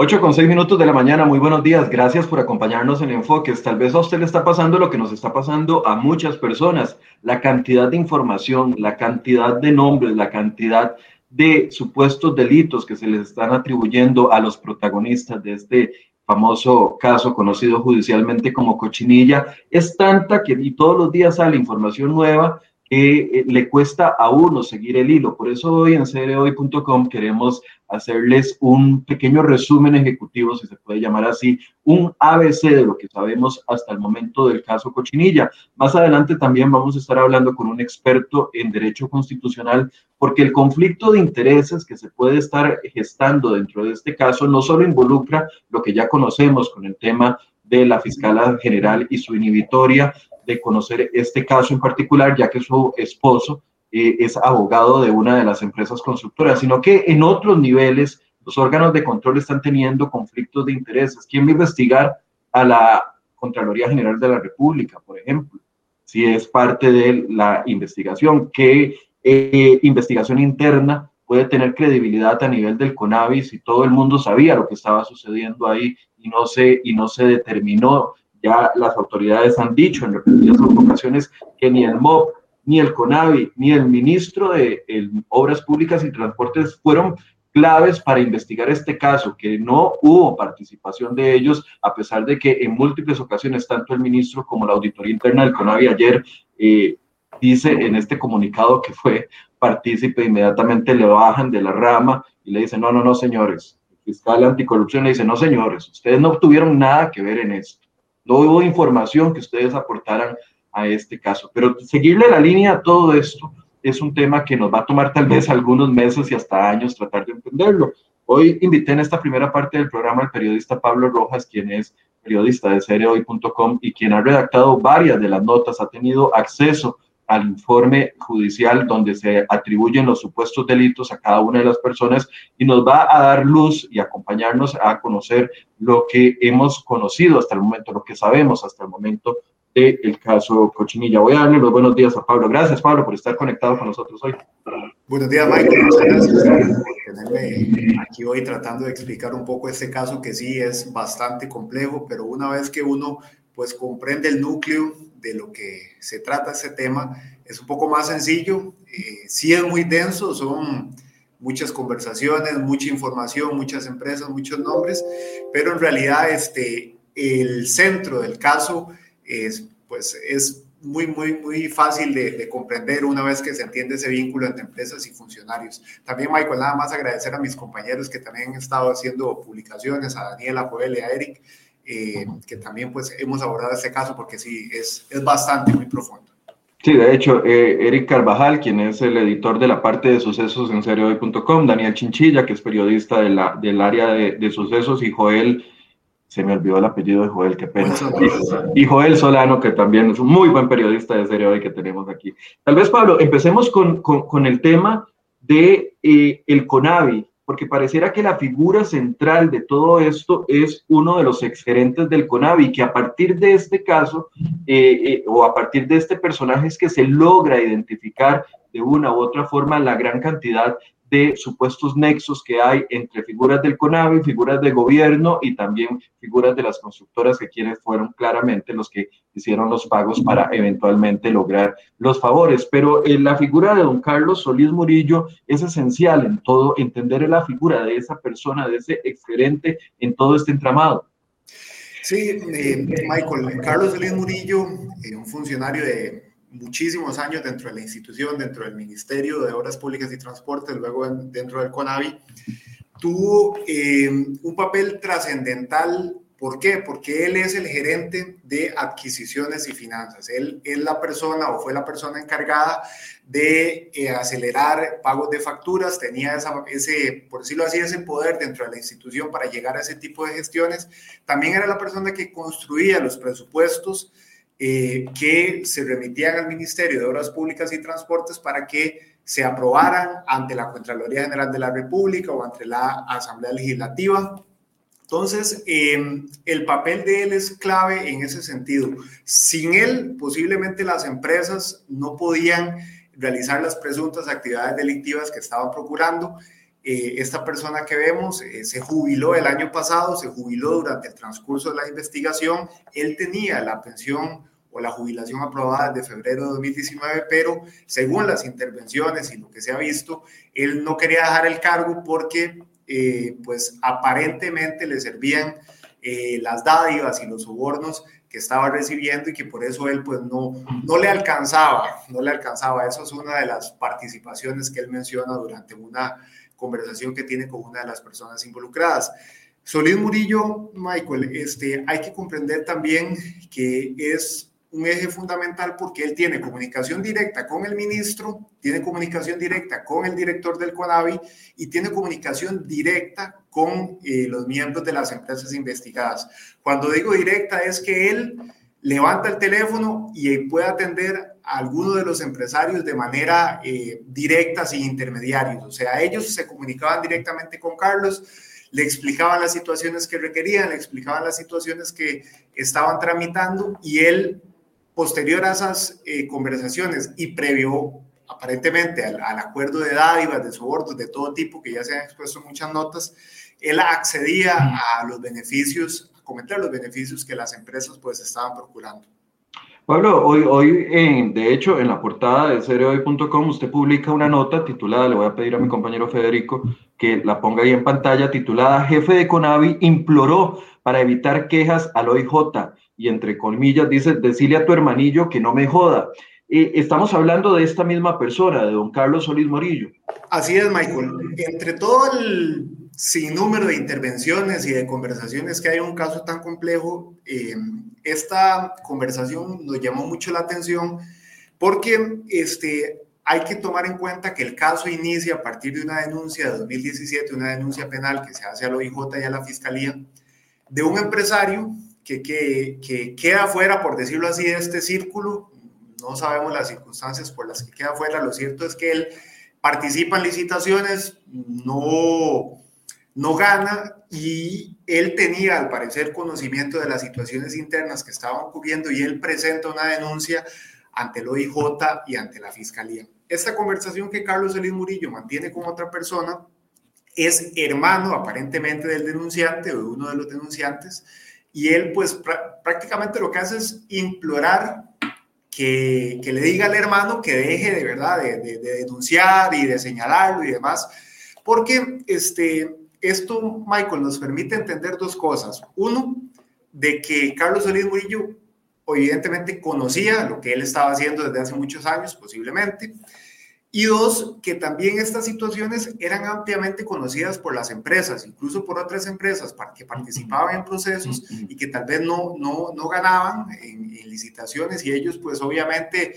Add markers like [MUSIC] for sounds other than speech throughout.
8 con 6 minutos de la mañana, muy buenos días, gracias por acompañarnos en Enfoques. Tal vez a usted le está pasando lo que nos está pasando a muchas personas, la cantidad de información, la cantidad de nombres, la cantidad de supuestos delitos que se les están atribuyendo a los protagonistas de este famoso caso conocido judicialmente como cochinilla, es tanta que y todos los días sale información nueva que eh, le cuesta a uno seguir el hilo. Por eso hoy en cereoy.com queremos hacerles un pequeño resumen ejecutivo, si se puede llamar así, un ABC de lo que sabemos hasta el momento del caso Cochinilla. Más adelante también vamos a estar hablando con un experto en derecho constitucional, porque el conflicto de intereses que se puede estar gestando dentro de este caso no solo involucra lo que ya conocemos con el tema de la fiscal general y su inhibitoria de conocer este caso en particular, ya que su esposo eh, es abogado de una de las empresas constructoras, sino que en otros niveles los órganos de control están teniendo conflictos de intereses. ¿Quién va a investigar a la Contraloría General de la República, por ejemplo? Si es parte de la investigación, ¿qué eh, investigación interna puede tener credibilidad a nivel del CONAVI si todo el mundo sabía lo que estaba sucediendo ahí y no se, y no se determinó? Ya las autoridades han dicho en repetidas ocasiones que ni el MOB ni el CONAVI, ni el ministro de Obras Públicas y Transportes fueron claves para investigar este caso, que no hubo participación de ellos, a pesar de que en múltiples ocasiones tanto el ministro como la auditoría interna del CONAVI ayer eh, dice en este comunicado que fue partícipe, inmediatamente le bajan de la rama y le dicen, no, no, no, señores. El fiscal anticorrupción le dice, no, señores, ustedes no tuvieron nada que ver en esto. No hubo información que ustedes aportaran a este caso. Pero seguirle la línea a todo esto es un tema que nos va a tomar tal vez algunos meses y hasta años tratar de entenderlo. Hoy invité en esta primera parte del programa al periodista Pablo Rojas, quien es periodista de cereoy.com y quien ha redactado varias de las notas, ha tenido acceso al informe judicial donde se atribuyen los supuestos delitos a cada una de las personas y nos va a dar luz y acompañarnos a conocer lo que hemos conocido hasta el momento, lo que sabemos hasta el momento el caso Cochinilla. Voy a darle los buenos días a Pablo. Gracias, Pablo, por estar conectado con nosotros hoy. Buenos días, Michael. Muchas gracias por tenerme aquí hoy tratando de explicar un poco este caso que sí es bastante complejo, pero una vez que uno pues comprende el núcleo de lo que se trata este tema, es un poco más sencillo. Eh, sí es muy denso, son muchas conversaciones, mucha información, muchas empresas, muchos nombres, pero en realidad este, el centro del caso es, pues es muy, muy, muy fácil de, comprender una vez que se entiende ese vínculo entre empresas y funcionarios. También, Michael, nada más agradecer a mis compañeros que también han estado haciendo publicaciones, a Daniela, a Joel y a Eric, eh, que también pues hemos abordado este caso porque sí, es, es bastante, muy profundo. Sí, de hecho, eh, Eric Carvajal, quien es el editor de la parte de sucesos en seriohoy.com, Daniel Chinchilla, que es periodista de la, del área de, de sucesos, y Joel se me olvidó el apellido de Joel, qué pena. Y, Joel Solano, que también es un muy buen periodista de serie hoy que tenemos aquí. Tal vez, Pablo, empecemos con, con, el tema de eh, el CONAVI, porque pareciera que la figura central de todo esto es uno de los exgerentes del CONAVI, que a partir de este caso, eh, eh, o a partir de este personaje es que se logra identificar de una u otra forma la gran cantidad de supuestos nexos que hay entre figuras del CONAVI, figuras de gobierno y también figuras de las constructoras que quienes fueron claramente los que hicieron los pagos para eventualmente lograr los favores. Pero eh, la figura de don Carlos Solís Murillo es esencial en todo, entender la figura de esa persona, de ese exgerente en todo este entramado. Sí, eh, Michael, Carlos Solís Murillo, eh, un funcionario de muchísimos años dentro de la institución, dentro del Ministerio de Obras Públicas y Transportes, luego dentro del CONAVI, tuvo eh, un papel trascendental. ¿Por qué? Porque él es el gerente de adquisiciones y finanzas. Él es la persona o fue la persona encargada de eh, acelerar pagos de facturas, tenía ese, por decirlo así, ese poder dentro de la institución para llegar a ese tipo de gestiones. También era la persona que construía los presupuestos eh, que se remitían al Ministerio de Obras Públicas y Transportes para que se aprobaran ante la Contraloría General de la República o ante la Asamblea Legislativa. Entonces, em, el papel de él es clave en ese sentido. Sin él, posiblemente las empresas no podían realizar las presuntas actividades delictivas que estaban procurando eh, esta persona que vemos eh, se jubiló el año pasado, se jubiló durante el transcurso de la investigación. Él tenía la pensión o la jubilación aprobada de febrero de 2019, pero según las intervenciones y lo que se ha visto, él no quería dejar el cargo porque eh, pues aparentemente le servían las dádivas y los sobornos que estaba recibiendo y que por eso él pues no, no le alcanzaba, no le alcanzaba. Eso es una de las participaciones que él menciona durante una conversación que tiene con una de las personas involucradas. Solís Murillo, Michael, este, hay que comprender también que es un eje fundamental porque él tiene comunicación directa con el ministro, tiene comunicación directa con el director del CONAVI y tiene comunicación directa con eh, los miembros de las empresas investigadas. Cuando digo directa es que él levanta el teléfono y puede atender a alguno de los empresarios de manera eh, directa, sin intermediarios. O sea, ellos se comunicaban directamente con Carlos, le explicaban las situaciones que requerían, le explicaban las situaciones que estaban tramitando y él, posterior a esas eh, conversaciones y previo aparentemente al, acuerdo de dádivas, de sobornos, de todo tipo, que ya se han expuesto muchas notas, él accedía a los beneficios comentar los beneficios que las empresas pues estaban procurando. Pablo, hoy, hoy en, de hecho, en la portada de cereoy.com usted publica una nota titulada, le voy a pedir a mi compañero Federico que la ponga ahí en pantalla, titulada Jefe de Conavi imploró para evitar quejas al OIJ y entre comillas dice, decile a tu hermanillo que no me joda. Eh, estamos hablando de esta misma persona, de don Carlos Solís Morillo. Así es, Michael. Entre todo el sin número de intervenciones y de conversaciones que hay un caso tan complejo, eh, esta conversación nos llamó mucho la atención porque este, hay que tomar en cuenta que el caso inicia a partir de una denuncia de 2017, una denuncia penal que se hace al OIJ y a la Fiscalía, de un empresario que, que, que queda fuera, por decirlo así, de este círculo. No sabemos las circunstancias por las que queda fuera. Lo cierto es que él participa en licitaciones, no no gana y él tenía al parecer conocimiento de las situaciones internas que estaban ocurriendo y él presenta una denuncia ante el OIJ y ante la Fiscalía. Esta conversación que Carlos Elín Murillo mantiene con otra persona es hermano aparentemente del denunciante o de uno de los denunciantes y él pues prácticamente lo que hace es implorar que, le diga al hermano que deje de verdad de, de denunciar y de señalarlo y demás, porque este, esto, Michael, nos permite entender dos cosas. Uno, de que Carlos Solís Murillo evidentemente conocía lo que él estaba haciendo desde hace muchos años, posiblemente. Y dos, que también estas situaciones eran ampliamente conocidas por las empresas, incluso por otras empresas que participaban en procesos y que tal vez no, no, no ganaban en, en licitaciones y ellos pues obviamente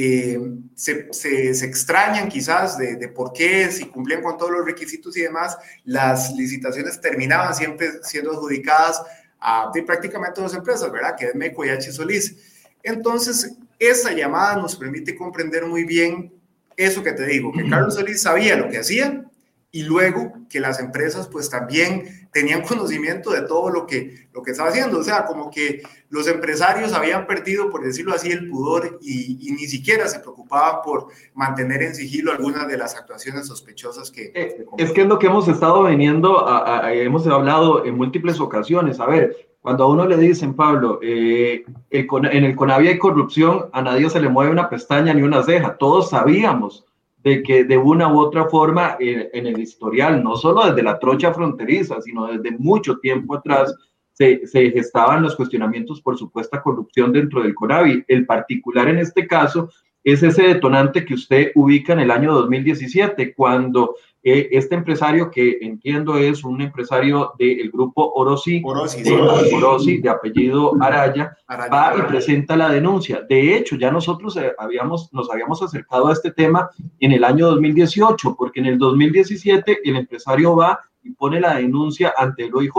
eh, se, se, extrañan quizás de, de, por qué, si cumplían con todos los requisitos y demás, las licitaciones terminaban siempre siendo adjudicadas a, prácticamente dos empresas, ¿verdad? Que es MECO y H. Solís. Entonces, esa llamada nos permite comprender muy bien eso que te digo, que Carlos Solís sabía lo que hacía y luego que las empresas pues también tenían [LAUGHS] conocimiento de todo lo que, lo que estaba haciendo. O sea, como que los empresarios habían perdido, por decirlo así, el pudor y, ni siquiera se preocupaban por mantener en sigilo algunas de las actuaciones sospechosas que... Eh, es que es lo que hemos estado veniendo, hemos hablado en múltiples ocasiones. A ver, cuando a uno le dicen, Pablo, eh, en el CONAVI hay corrupción, a nadie se le mueve una pestaña ni una ceja. Todos sabíamos de que de una u otra forma eh, en el historial, no solo desde la trocha fronteriza, sino desde mucho tiempo atrás, se, se, gestaban los cuestionamientos por supuesta corrupción dentro del CONAVI. El particular en este caso es ese detonante que usted ubica en el año 2017, cuando eh, este empresario, que entiendo es un empresario del grupo Orosi, Orosi, de, de apellido Araya, va y presenta la denuncia. De hecho, ya nosotros eh, habíamos, nos habíamos acercado a este tema en el año 2018, porque en el 2017 el empresario va y pone la denuncia ante el OIJ.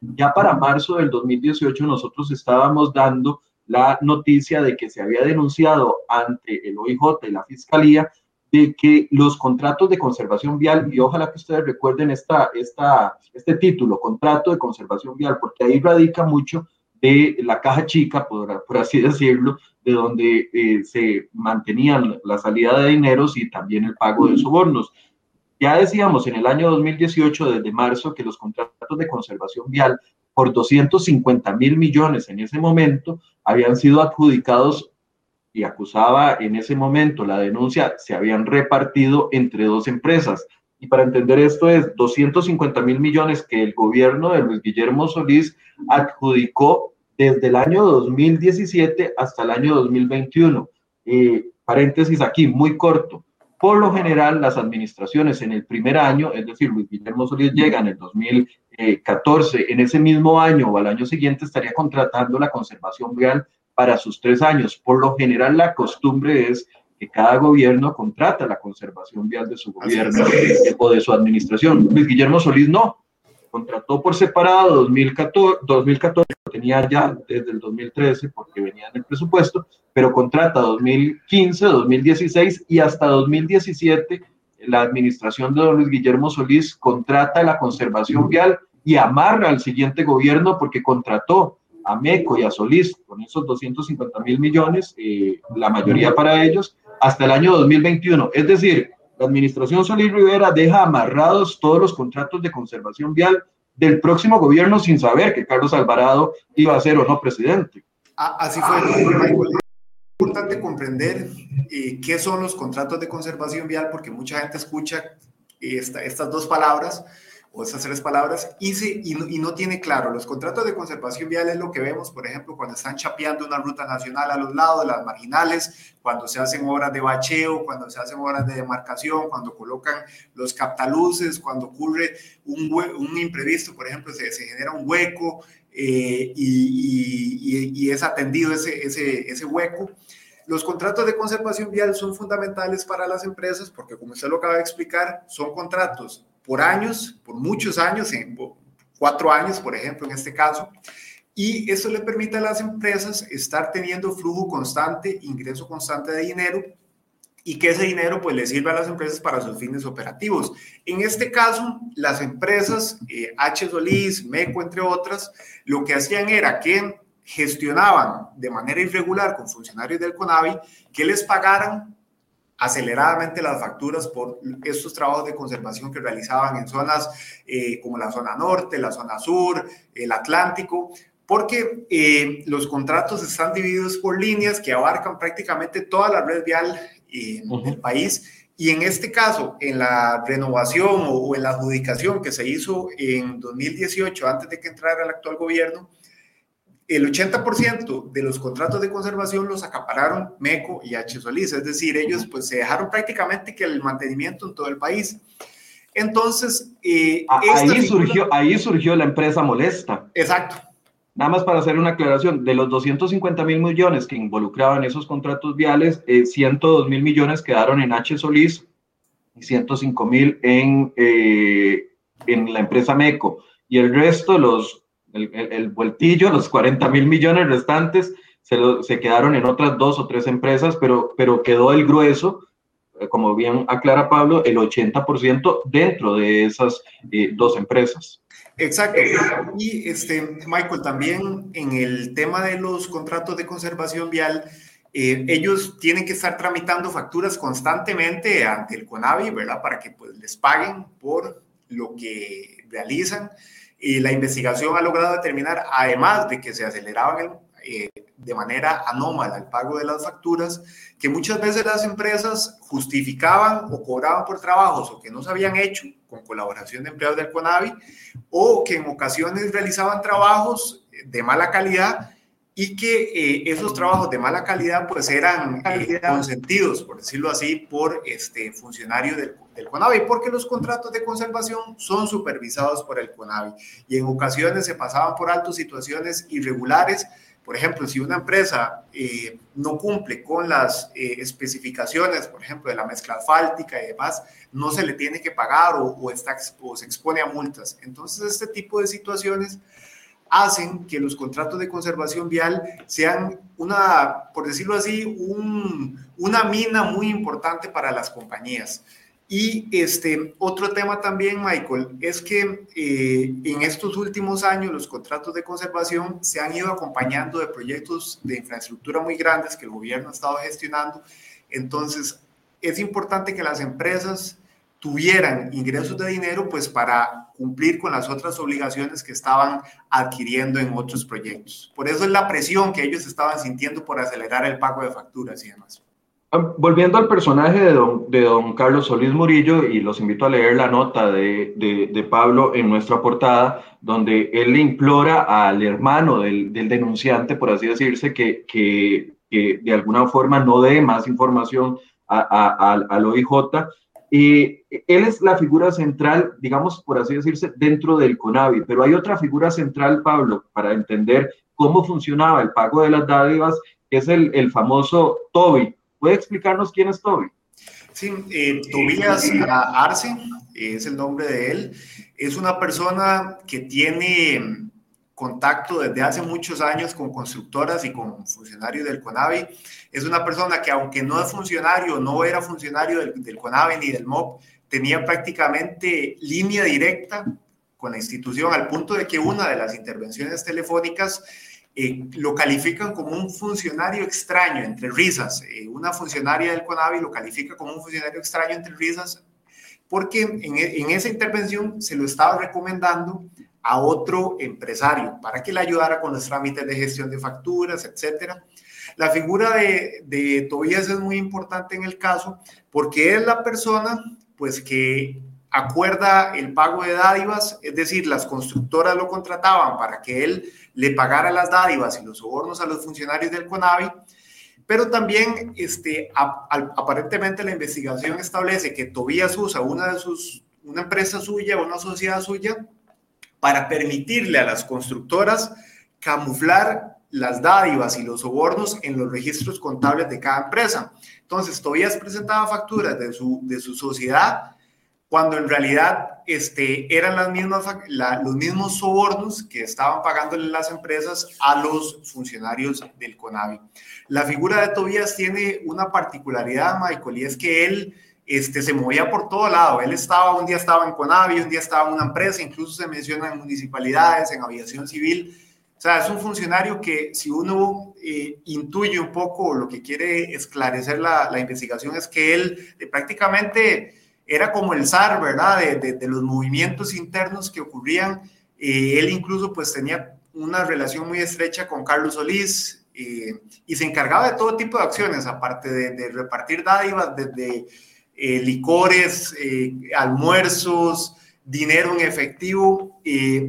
Ya para marzo del 2018 nosotros estábamos dando la noticia de que se había denunciado ante el OIJ y la Fiscalía de que los contratos de conservación vial, y ojalá que ustedes recuerden esta, esta, este título, contrato de conservación vial, porque ahí radica mucho de la caja chica, por, por así decirlo, de donde eh, se mantenían la salida de dineros y también el pago de sobornos. Ya decíamos en el año 2018, desde marzo, que los contratos de conservación vial por 250 mil millones en ese momento habían sido adjudicados y acusaba en ese momento la denuncia, se habían repartido entre dos empresas. Y para entender esto es 250 mil millones que el gobierno de Luis Guillermo Solís adjudicó desde el año 2017 hasta el año 2021. Eh, paréntesis aquí, muy corto. Por lo general, las administraciones en el primer año, es decir, Luis Guillermo Solís llega en el 2014, en ese mismo año o al año siguiente estaría contratando la conservación vial para sus tres años. Por lo general, la costumbre es que cada gobierno contrata la conservación vial de su gobierno o de su administración. Luis Guillermo Solís no, contrató por separado 2014, 2014 tenía ya desde el 2013 porque venía en el presupuesto, pero contrata 2015, 2016 y hasta 2017 la administración de don Luis Guillermo Solís contrata la conservación vial y amarra al siguiente gobierno porque contrató a MECO y a Solís con esos 250 mil millones, eh, la mayoría para ellos, hasta el año 2021. Es decir, la administración Solís Rivera deja amarrados todos los contratos de conservación vial del próximo gobierno sin saber que Carlos Alvarado iba a ser o no presidente. Así fue, Es importante comprender eh, qué son los contratos de conservación vial porque mucha gente escucha estas dos palabras o esas tres palabras, y, y, no, tiene claro. Los contratos de conservación vial es lo que vemos, por ejemplo, cuando están chapeando una ruta nacional a los lados, las marginales, cuando se hacen obras de bacheo, cuando se hacen obras de demarcación, cuando colocan los captaluces, cuando ocurre un, un imprevisto, por ejemplo, se, se genera un hueco eh, y, y, es atendido ese, ese, ese hueco. Los contratos de conservación vial son fundamentales para las empresas porque, como usted lo acaba de explicar, son contratos por años, por muchos años, en cuatro años, por ejemplo, en este caso. Y eso le permite a las empresas estar teniendo flujo constante, ingreso constante de dinero y que ese dinero pues le sirva a las empresas para sus fines operativos. En este caso, las empresas eh, H. Solís, MECO, entre otras, lo que hacían era que gestionaban de manera irregular con funcionarios del CONAVI que les pagaran aceleradamente las facturas por estos trabajos de conservación que realizaban en zonas eh, como la zona norte, la zona sur, el Atlántico, porque eh, los contratos están divididos por líneas que abarcan prácticamente toda la red vial eh, del país. Y en este caso, en la renovación o, en la adjudicación que se hizo en 2018, antes de que entrara el actual gobierno, el 80% de los contratos de conservación los acapararon MECO y H. Solís, es decir, ellos pues se dejaron prácticamente que el mantenimiento en todo el país. Entonces, eh, ahí, surgió, ahí surgió la empresa molesta. Exacto. Nada más para hacer una aclaración, de los 250 mil millones que involucraban esos contratos viales, 102 eh, mil millones quedaron en H. Solís y 105 mil en, eh, en la empresa MECO. Y el resto, los el, el, vueltillo, los 40 mil millones restantes, se, se, quedaron en otras dos o tres empresas, pero, pero quedó el grueso, eh, como bien aclara Pablo, el 80% dentro de esas eh, dos empresas. Exacto. Y este, Michael, también en el tema de los contratos de conservación vial, eh, ellos tienen que estar tramitando facturas constantemente ante el CONAVI, ¿verdad? Para que pues, les paguen por lo que realizan. Y la investigación ha logrado determinar, además de que se aceleraban eh, de manera anómala el pago de las facturas, que muchas veces las empresas justificaban o cobraban por trabajos o que no se habían hecho con colaboración de empleados del CONAVI, o que en ocasiones realizaban trabajos de mala calidad y que eh, esos trabajos de mala calidad pues eran eh, consentidos, por decirlo así, por este funcionario del, del, CONAVI, porque los contratos de conservación son supervisados por el CONAVI y en ocasiones se pasaban por alto situaciones irregulares. Por ejemplo, si una empresa eh, no cumple con las especificaciones, por ejemplo, de la mezcla asfáltica y demás, no se le tiene que pagar o, o, está, o se expone a multas. Entonces, este tipo de situaciones hacen que los contratos de conservación vial sean una, por decirlo así, una mina muy importante para las compañías. Y este otro tema también, Michael, es que eh, en estos últimos años los contratos de conservación se han ido acompañando de proyectos de infraestructura muy grandes que el gobierno ha estado gestionando. Entonces, es importante que las empresas tuvieran ingresos de dinero pues para cumplir con las otras obligaciones que estaban adquiriendo en otros proyectos. Por eso es la presión que ellos estaban sintiendo por acelerar el pago de facturas y demás. Ah, volviendo al personaje de don, de don Carlos Solís Murillo, y los invito a leer la nota de, de, Pablo en nuestra portada, donde él le implora al hermano del, del denunciante, por así decirse, que, que, que, de alguna forma no dé más información a, a, al OIJ. Y él es la figura central, digamos, por así decirse, dentro del CONAVI, pero hay otra figura central, Pablo, para entender cómo funcionaba el pago de las dádivas, que es el, el famoso TOBI, ¿Puede explicarnos quién es Toby? Sí, eh, Tobías Arce es el nombre de él. Es una persona que tiene contacto desde hace muchos años con constructoras y con funcionarios del CONAVI. Es una persona que aunque no es funcionario, no era funcionario del, del CONAVI ni del MOB, tenía prácticamente línea directa con la institución al punto de que una de las intervenciones telefónicas eh, lo califican como un funcionario extraño, entre risas. Eh, una funcionaria del CONAVI lo califica como un funcionario extraño, entre risas, porque en, esa intervención se lo estaba recomendando a otro empresario para que le ayudara con los trámites de gestión de facturas, etcétera. La figura de, de Tobías es muy importante en el caso porque es la persona pues que acuerda el pago de dádivas, es decir, las constructoras lo contrataban para que él le pagara las dádivas y los sobornos a los funcionarios del CONAVI, pero también este, aparentemente la investigación establece que Tobías usa una de sus, una empresa suya, una sociedad suya, para permitirle a las constructoras camuflar las dádivas y los sobornos en los registros contables de cada empresa. Entonces, Tobías presentaba facturas de su, de su sociedad cuando en realidad este, eran las mismas, los mismos sobornos que estaban pagándole las empresas a los funcionarios del CONAVI. La figura de Tobías tiene una particularidad, Michael, y es que él este, se movía por todo lado. Él estaba, un día estaba en CONAVI, un día estaba en una empresa, incluso se menciona en municipalidades, en aviación civil. O sea, es un funcionario que si uno eh, intuye un poco lo que quiere esclarecer la, la investigación es que él eh, prácticamente era como el zar, ¿verdad? De, de, los movimientos internos que ocurrían. Eh, él incluso pues tenía una relación muy estrecha con Carlos Solís eh, y se encargaba de todo tipo de acciones, aparte de, repartir dádivas desde eh, licores, almuerzos, dinero en efectivo.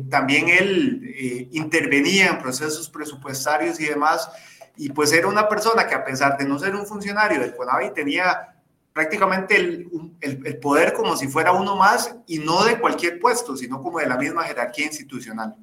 también él intervenía en procesos presupuestarios y demás. Y pues era una persona que a pesar de no ser un funcionario del CONAVI tenía prácticamente el, el, poder como si fuera uno más y no de cualquier puesto, sino como de la misma jerarquía institucional.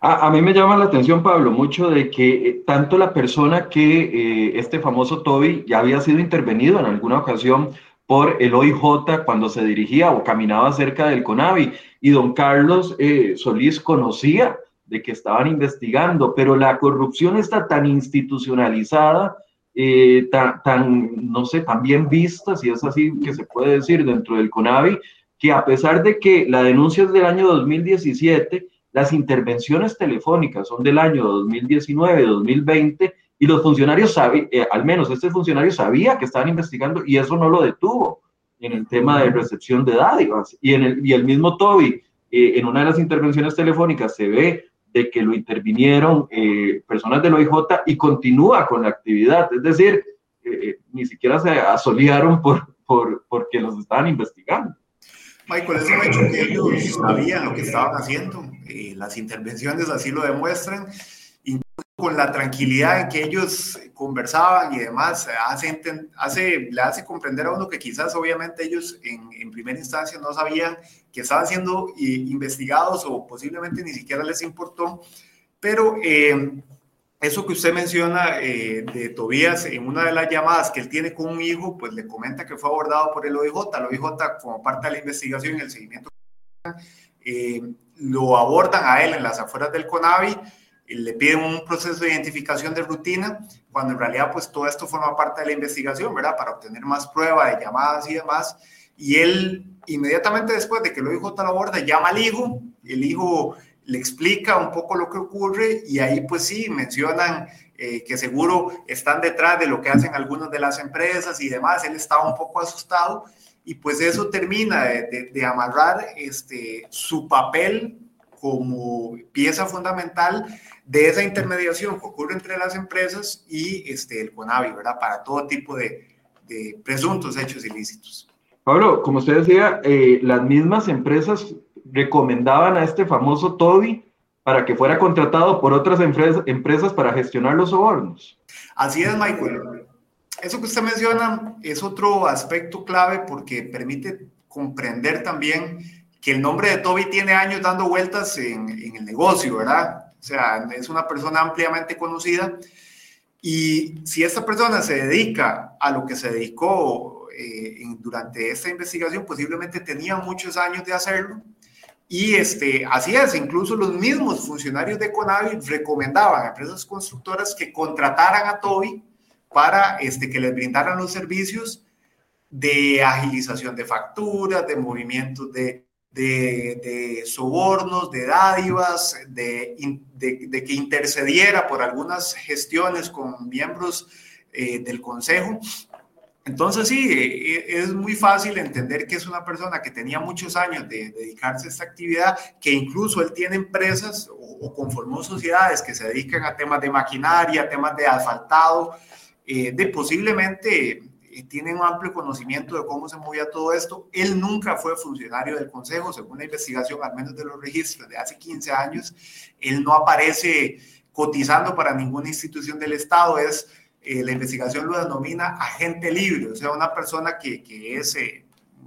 A, mí me llama la atención, Pablo, mucho de que eh, tanto la persona que eh, este famoso Toby ya había sido intervenido en alguna ocasión por el OIJ cuando se dirigía o caminaba cerca del CONAVI. Y don Carlos eh, Solís conocía de que estaban investigando, pero la corrupción está tan institucionalizada eh, tan, no sé, tan bien vista, si es así que se puede decir, dentro del CONAVI, que a pesar de que la denuncia es del año 2017, las intervenciones telefónicas son del año 2019, 2020, y los funcionarios sabían, eh, al menos este funcionario sabía que estaban investigando y eso no lo detuvo en el tema de recepción de dádivas. Y, en el, y el mismo Toby, eh, en una de las intervenciones telefónicas se ve de que lo intervinieron eh, personas del OIJ y continúa con la actividad. Es decir, eh, eh, ni siquiera se asoliaron por, por, porque los estaban investigando. Michael, es un hecho que ellos sabían lo que estaban haciendo. las intervenciones así lo demuestran con la tranquilidad en que ellos conversaban y demás, hace, hace, le hace comprender a uno que quizás obviamente ellos en, en primera instancia no sabían que estaban siendo investigados o posiblemente ni siquiera les importó, pero eh, eso que usted menciona eh, de Tobías en una de las llamadas que él tiene con un hijo, pues le comenta que fue abordado por el OIJ, el OIJ como parte de la investigación y el seguimiento, eh, lo abordan a él en las afueras del CONAVI, le piden un proceso de identificación de rutina, cuando en realidad pues todo esto forma parte de la investigación, ¿verdad? Para obtener más prueba de llamadas y demás. Y él inmediatamente después de que lo dijo la borda, llama al hijo, el hijo le explica un poco lo que ocurre y ahí pues sí mencionan eh, que seguro están detrás de lo que hacen algunas de las empresas y demás. Él estaba un poco asustado y pues eso termina de, amarrar este, su papel como pieza fundamental de esa intermediación que ocurre entre las empresas y este, el CONAVI, ¿verdad? Para todo tipo de, de presuntos hechos ilícitos. Pablo, como usted decía, eh, las mismas empresas recomendaban a este famoso Toby para que fuera contratado por otras empresas, empresas para gestionar los sobornos. Así es, Michael. Eso que usted menciona es otro aspecto clave porque permite comprender también que el nombre de Toby tiene años dando vueltas en, en el negocio, ¿verdad? O sea, es una persona ampliamente conocida y si esta persona se dedica a lo que se dedicó eh, durante esta investigación, posiblemente tenía muchos años de hacerlo. Y este, así es, incluso los mismos funcionarios de Conavi recomendaban a empresas constructoras que contrataran a Toby para este, que les brindaran los servicios de agilización de facturas, de movimientos de, de, sobornos, de dádivas, de, que intercediera por algunas gestiones con miembros eh, del Consejo. Entonces sí, eh, es muy fácil entender que es una persona que tenía muchos años de dedicarse a esta actividad, que incluso él tiene empresas o conformó sociedades que se dedican a temas de maquinaria, temas de asfaltado, eh, de posiblemente tienen un amplio conocimiento de cómo se movía todo esto. Él nunca fue funcionario del Consejo, según la investigación, al menos de los registros de hace 15 años. Él no aparece cotizando para ninguna institución del Estado, es, eh, la investigación lo denomina agente libre, o sea, una persona que, que es eh,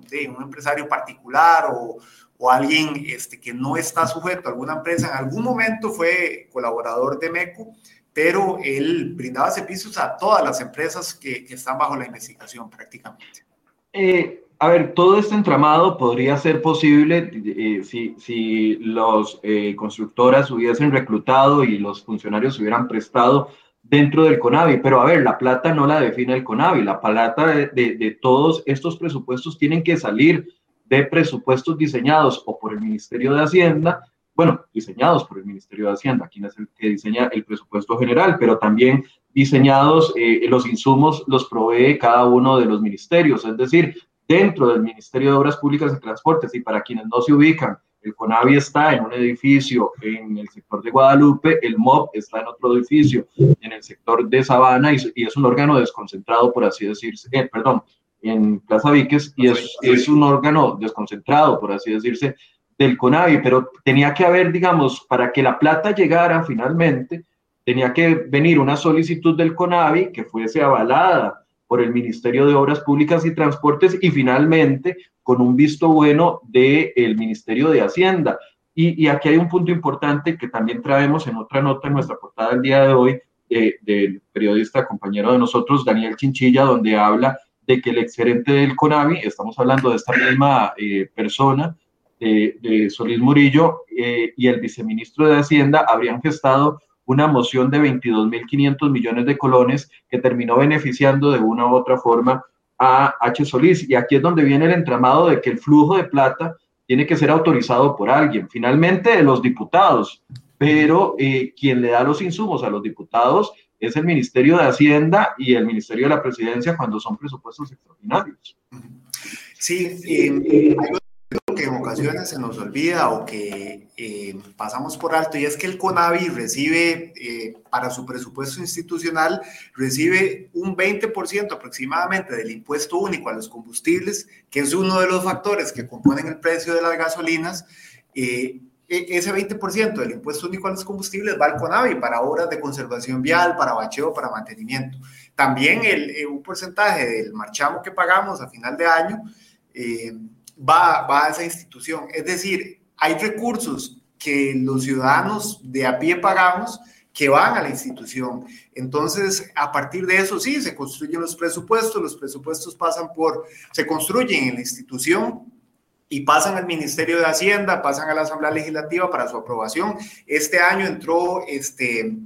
de un empresario particular o, o alguien este, que no está sujeto a alguna empresa, en algún momento fue colaborador de MECO, pero él brindaba servicios a todas las empresas que, están bajo la investigación prácticamente. Eh, a ver, todo este entramado podría ser posible eh, si, si los eh, constructoras hubiesen reclutado y los funcionarios hubieran prestado dentro del CONAVI, pero a ver, la plata no la define el CONAVI, la plata de, de todos estos presupuestos tienen que salir de presupuestos diseñados o por el Ministerio de Hacienda bueno, diseñados por el Ministerio de Hacienda, quien es el que diseña el presupuesto general, pero también diseñados, eh, los insumos los provee cada uno de los ministerios, es decir, dentro del Ministerio de Obras Públicas y Transportes, y para quienes no se ubican, el CONAVI está en un edificio en el sector de Guadalupe, el MOB está en otro edificio en el sector de Sabana y, es un órgano desconcentrado, por así decirse, eh, perdón, en Plaza Víquez, y es, es un órgano desconcentrado, por así decirse, del CONAVI, pero tenía que haber, digamos, para que la plata llegara finalmente, tenía que venir una solicitud del CONAVI que fuese avalada por el Ministerio de Obras Públicas y Transportes y finalmente con un visto bueno del Ministerio de Hacienda. Y, aquí hay un punto importante que también traemos en otra nota en nuestra portada del día de hoy eh, del periodista compañero de nosotros, Daniel Chinchilla, donde habla de que el exgerente del CONAVI, estamos hablando de esta misma eh, persona, de, Solís Murillo eh, y el viceministro de Hacienda habrían gestado una moción de 22.500 millones de colones que terminó beneficiando de una u otra forma a H. Solís. Y aquí es donde viene el entramado de que el flujo de plata tiene que ser autorizado por alguien, finalmente de los diputados, pero eh, quien le da los insumos a los diputados es el Ministerio de Hacienda y el Ministerio de la Presidencia cuando son presupuestos extraordinarios. Sí, eh, que en ocasiones se nos olvida o que eh, pasamos por alto y es que el CONAVI recibe eh, para su presupuesto institucional recibe un 20% aproximadamente del impuesto único a los combustibles, que es uno de los factores que componen el precio de las gasolinas. Eh, e, ese 20% del impuesto único a los combustibles va al CONAVI para obras de conservación vial, para bacheo, para mantenimiento. También el, un porcentaje del marchamo que pagamos a final de año va, a esa institución. Es decir, hay recursos que los ciudadanos de a pie pagamos que van a la institución. Entonces, a partir de eso, sí, se construyen los presupuestos, los presupuestos pasan por, se construyen en la institución y pasan al Ministerio de Hacienda, pasan a la Asamblea Legislativa para su aprobación. Este año entró este,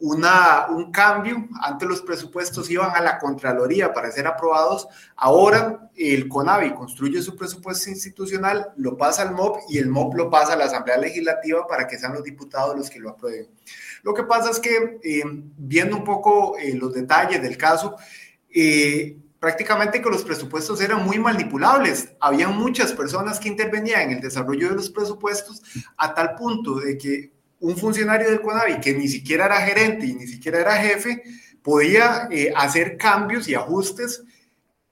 una, un cambio. Antes los presupuestos iban a la Contraloría para ser aprobados. Ahora el CONAVI construye su presupuesto institucional, lo pasa al MOP y el MOP lo pasa a la Asamblea Legislativa para que sean los diputados los que lo aprueben. Lo que pasa es que, eh, viendo un poco eh, los detalles del caso, eh, prácticamente que los presupuestos eran muy manipulables. Había muchas personas que intervenían en el desarrollo de los presupuestos a tal punto de que un funcionario del CONAVI, que ni siquiera era gerente y ni siquiera era jefe, podía eh, hacer cambios y ajustes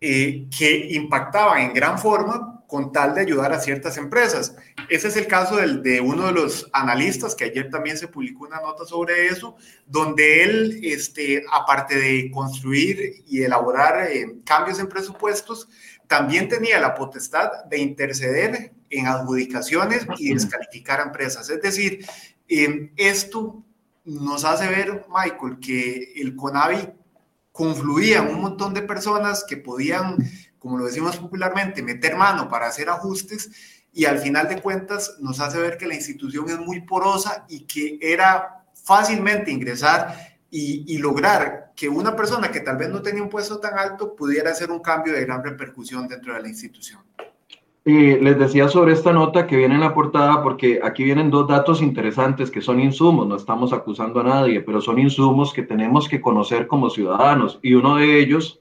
eh, que impactaban en gran forma con tal de ayudar a ciertas empresas. Ese es el caso de uno de los analistas, que ayer también se publicó una nota sobre eso, donde él, este, aparte de construir y elaborar eh, cambios en presupuestos, también tenía la potestad de interceder en adjudicaciones y descalificar a empresas. Es decir, eh, esto nos hace ver, Michael, que el CONAVI confluía un montón de personas que podían como lo decimos popularmente, meter mano para hacer ajustes y al final de cuentas nos hace ver que la institución es muy porosa y que era fácilmente ingresar y, lograr que una persona que tal vez no tenía un puesto tan alto pudiera hacer un cambio de gran repercusión dentro de la institución. Les decía sobre esta nota que viene en la portada porque aquí vienen dos datos interesantes que son insumos, no estamos acusando a nadie, pero son insumos que tenemos que conocer como ciudadanos y uno de ellos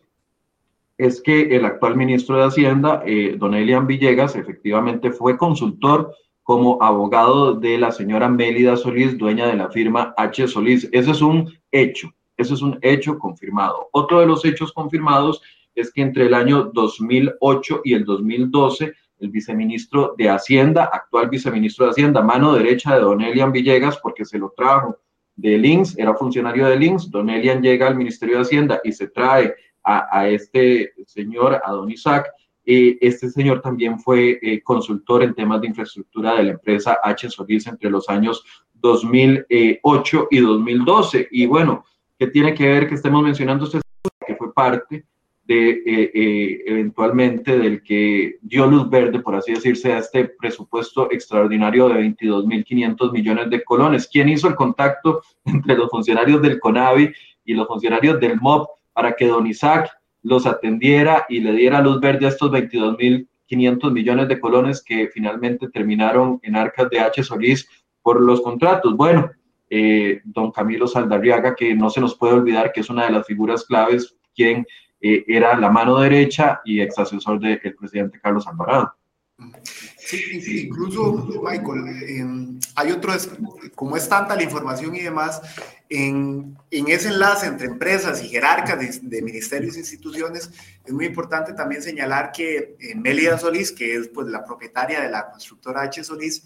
es que el actual ministro de Hacienda, eh, don Elian Villegas, efectivamente fue consultor como abogado de la señora Mélida Solís, dueña de la firma H. Solís. Ese es un hecho, ese es un hecho confirmado. Otro de los hechos confirmados es que entre el año 2008 y el 2012, el viceministro de Hacienda, actual viceministro de Hacienda, mano derecha de don Elian Villegas, porque se lo trajo de Links, era funcionario de Links, don Elian llega al Ministerio de Hacienda y se trae a, este señor, a don Isaac. Eh, este señor también fue eh, consultor en temas de infraestructura de la empresa H. Solís entre los años 2008 y 2012. Y bueno, ¿qué tiene que ver que estemos mencionando este que fue parte de eh, eventualmente del que dio luz verde, por así decirse, a este presupuesto extraordinario de 22.500 millones de colones. ¿Quién hizo el contacto [LAUGHS] entre los funcionarios del CONAVI y los funcionarios del MOB para que don Isaac los atendiera y le diera luz verde a estos 22.500 millones de colones que finalmente terminaron en arcas de H. Solís por los contratos. Bueno, eh, don Camilo Saldarriaga, que no se nos puede olvidar que es una de las figuras claves, quien eh, era la mano derecha y ex asesor del presidente Carlos Alvarado. Sí, incluso, Michael, em, hay otro, como es tanta la información y demás, en, en ese enlace entre empresas y jerarcas de, ministerios e instituciones, es muy importante también señalar que eh, Melida Solís, que es pues, la propietaria de la constructora H. Solís,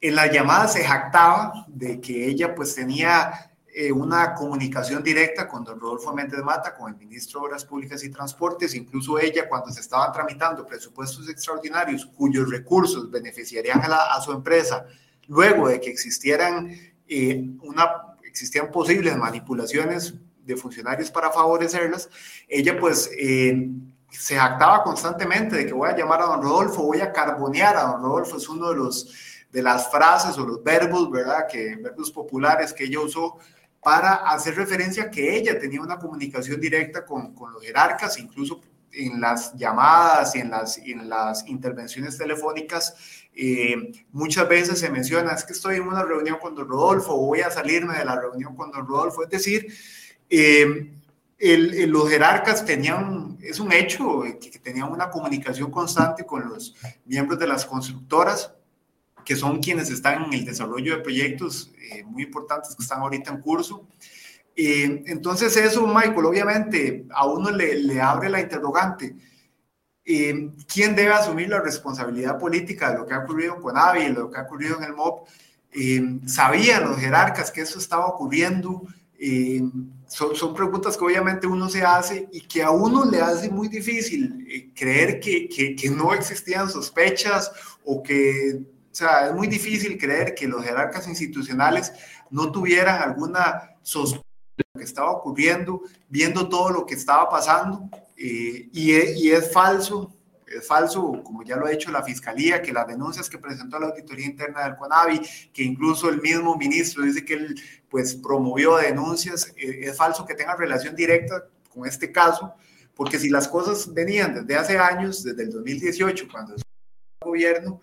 en la llamada se jactaba de que ella pues tenía eh, una comunicación directa con don Rodolfo Méndez Mata, con el ministro de Obras Públicas y Transportes, incluso ella cuando se estaban tramitando presupuestos extraordinarios cuyos recursos beneficiarían a, su empresa, luego de que existieran, eh, una, existían posibles manipulaciones de funcionarios para favorecerlas, ella pues eh, se jactaba constantemente de que voy a llamar a don Rodolfo, voy a carbonear a don Rodolfo, es uno de los de las frases o los verbos, ¿verdad? Que verbos populares que ella usó para hacer referencia a que ella tenía una comunicación directa con, con los jerarcas, incluso en las llamadas y en las, en las intervenciones telefónicas, eh, muchas veces se menciona, es que estoy en una reunión con don Rodolfo voy a salirme de la reunión con don Rodolfo. Es decir, eh, el, los jerarcas tenían, es un hecho, que, que tenían una comunicación constante con los miembros de las constructoras que son quienes están en el desarrollo de proyectos eh, muy importantes que están ahorita en curso. Eh, entonces eso, Michael, obviamente a uno le, le abre la interrogante. Eh, ¿Quién debe asumir la responsabilidad política de lo que ha ocurrido con AVI, lo que ha ocurrido en el MOB? ¿Sabían los jerarcas que eso estaba ocurriendo? Son, son, preguntas que obviamente uno se hace y que a uno le hace muy difícil creer que, que, que no existían sospechas o que sea, es muy difícil creer que los jerarcas institucionales no tuvieran alguna sospecha de lo que estaba ocurriendo, viendo todo lo que estaba pasando, eh, y, es, y, es, falso, es falso, como ya lo ha hecho la Fiscalía, que las denuncias que presentó la Auditoría Interna del CONAVI, que incluso el mismo ministro dice que él pues promovió denuncias, eh, es falso que tenga relación directa con este caso, porque si las cosas venían desde hace años, desde el 2018, cuando el gobierno,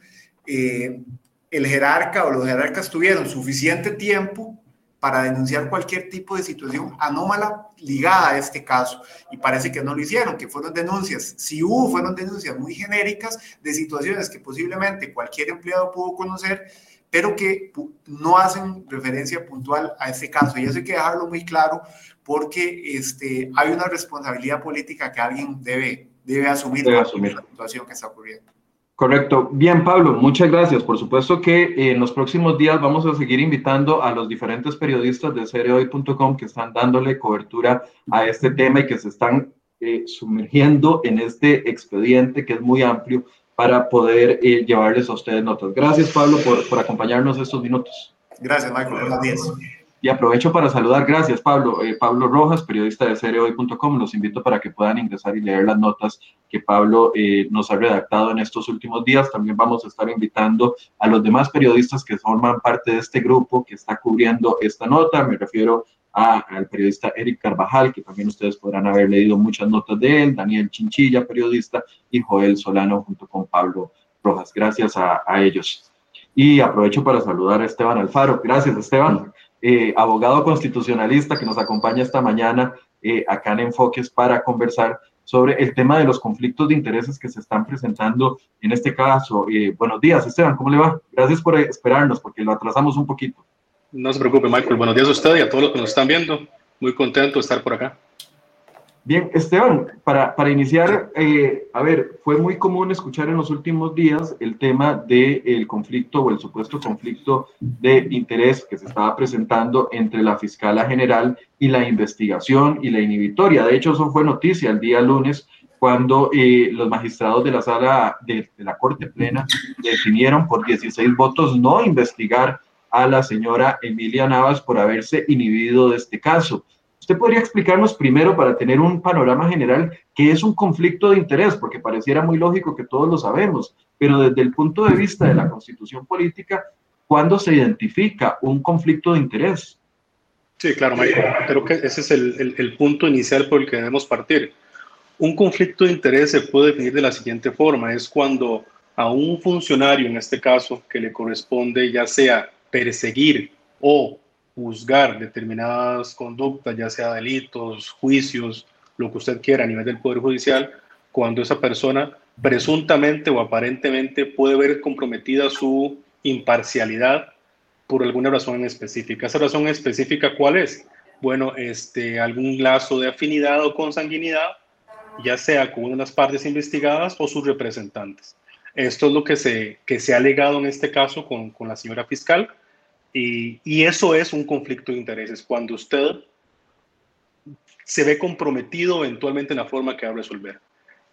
eh, el jerarca o los jerarcas tuvieron suficiente tiempo para denunciar cualquier tipo de situación anómala ligada a este caso. Y parece que no lo hicieron, que fueron denuncias, si hubo, fueron denuncias muy genéricas de situaciones que posiblemente cualquier empleado pudo conocer, pero que no hacen referencia puntual a este caso. Y eso hay que dejarlo muy claro porque este, hay una responsabilidad política que alguien debe, debe asumir, debe asumir. la situación que está ocurriendo. Correcto. Bien, Pablo, muchas gracias. Por supuesto que eh, en los próximos días vamos a seguir invitando a los diferentes periodistas de seriohoy.com que están dándole cobertura a este tema y que se están eh, sumergiendo en este expediente que es muy amplio para poder eh, llevarles a ustedes notas. Gracias, Pablo, por, por acompañarnos estos minutos. Gracias, Michael. Buenos días. Y aprovecho para saludar, gracias Pablo, eh, Pablo Rojas, periodista de seriohoy.com. Los invito para que puedan ingresar y leer las notas que Pablo eh, nos ha redactado en estos últimos días. También vamos a estar invitando a los demás periodistas que forman parte de este grupo que está cubriendo esta nota. Me refiero al periodista Eric Carvajal, que también ustedes podrán haber leído muchas notas de él, Daniel Chinchilla, periodista, y Joel Solano junto con Pablo Rojas. Gracias a, a ellos. Y aprovecho para saludar a Esteban Alfaro. Gracias, Esteban. Eh, abogado constitucionalista que nos acompaña esta mañana eh, acá en Enfoques para conversar sobre el tema de los conflictos de intereses que se están presentando en este caso. Eh, buenos días, Esteban, ¿cómo le va? Gracias por esperarnos porque lo atrasamos un poquito. No se preocupe, Michael. Buenos días a usted y a todos los que nos están viendo. Muy contento de estar por acá. Bien, Esteban, para, para iniciar, eh, a ver, fue muy común escuchar en los últimos días el tema del conflicto o el supuesto conflicto de interés que se estaba presentando entre la fiscala general y la investigación y la inhibitoria. De hecho, eso fue noticia el día lunes cuando eh, los magistrados de la sala de, de la Corte Plena definieron por 16 votos no investigar a la señora Emilia Navas por haberse inhibido de este caso. ¿Usted podría explicarnos primero, para tener un panorama general, qué es un conflicto de interés? Porque pareciera muy lógico que todos lo sabemos, pero desde el punto de vista de la constitución política, ¿cuándo se identifica un conflicto de interés? Sí, claro, Michael. Creo que ese es el, el punto inicial por el que debemos partir. Un conflicto de interés se puede definir de la siguiente forma, es cuando a un funcionario, en este caso, que le corresponde ya sea perseguir o juzgar determinadas conductas, ya sea delitos, juicios, lo que usted quiera a nivel del Poder Judicial, cuando esa persona presuntamente o aparentemente puede ver comprometida su imparcialidad por alguna razón específica. ¿Esa razón específica cuál es? Bueno, este, algún lazo de afinidad o consanguinidad, ya sea con una de las partes investigadas o sus representantes. Esto es lo que se, que se ha alegado en este caso con, con la señora fiscal y, eso es un conflicto de intereses, cuando usted se ve comprometido eventualmente en la forma que va a resolver.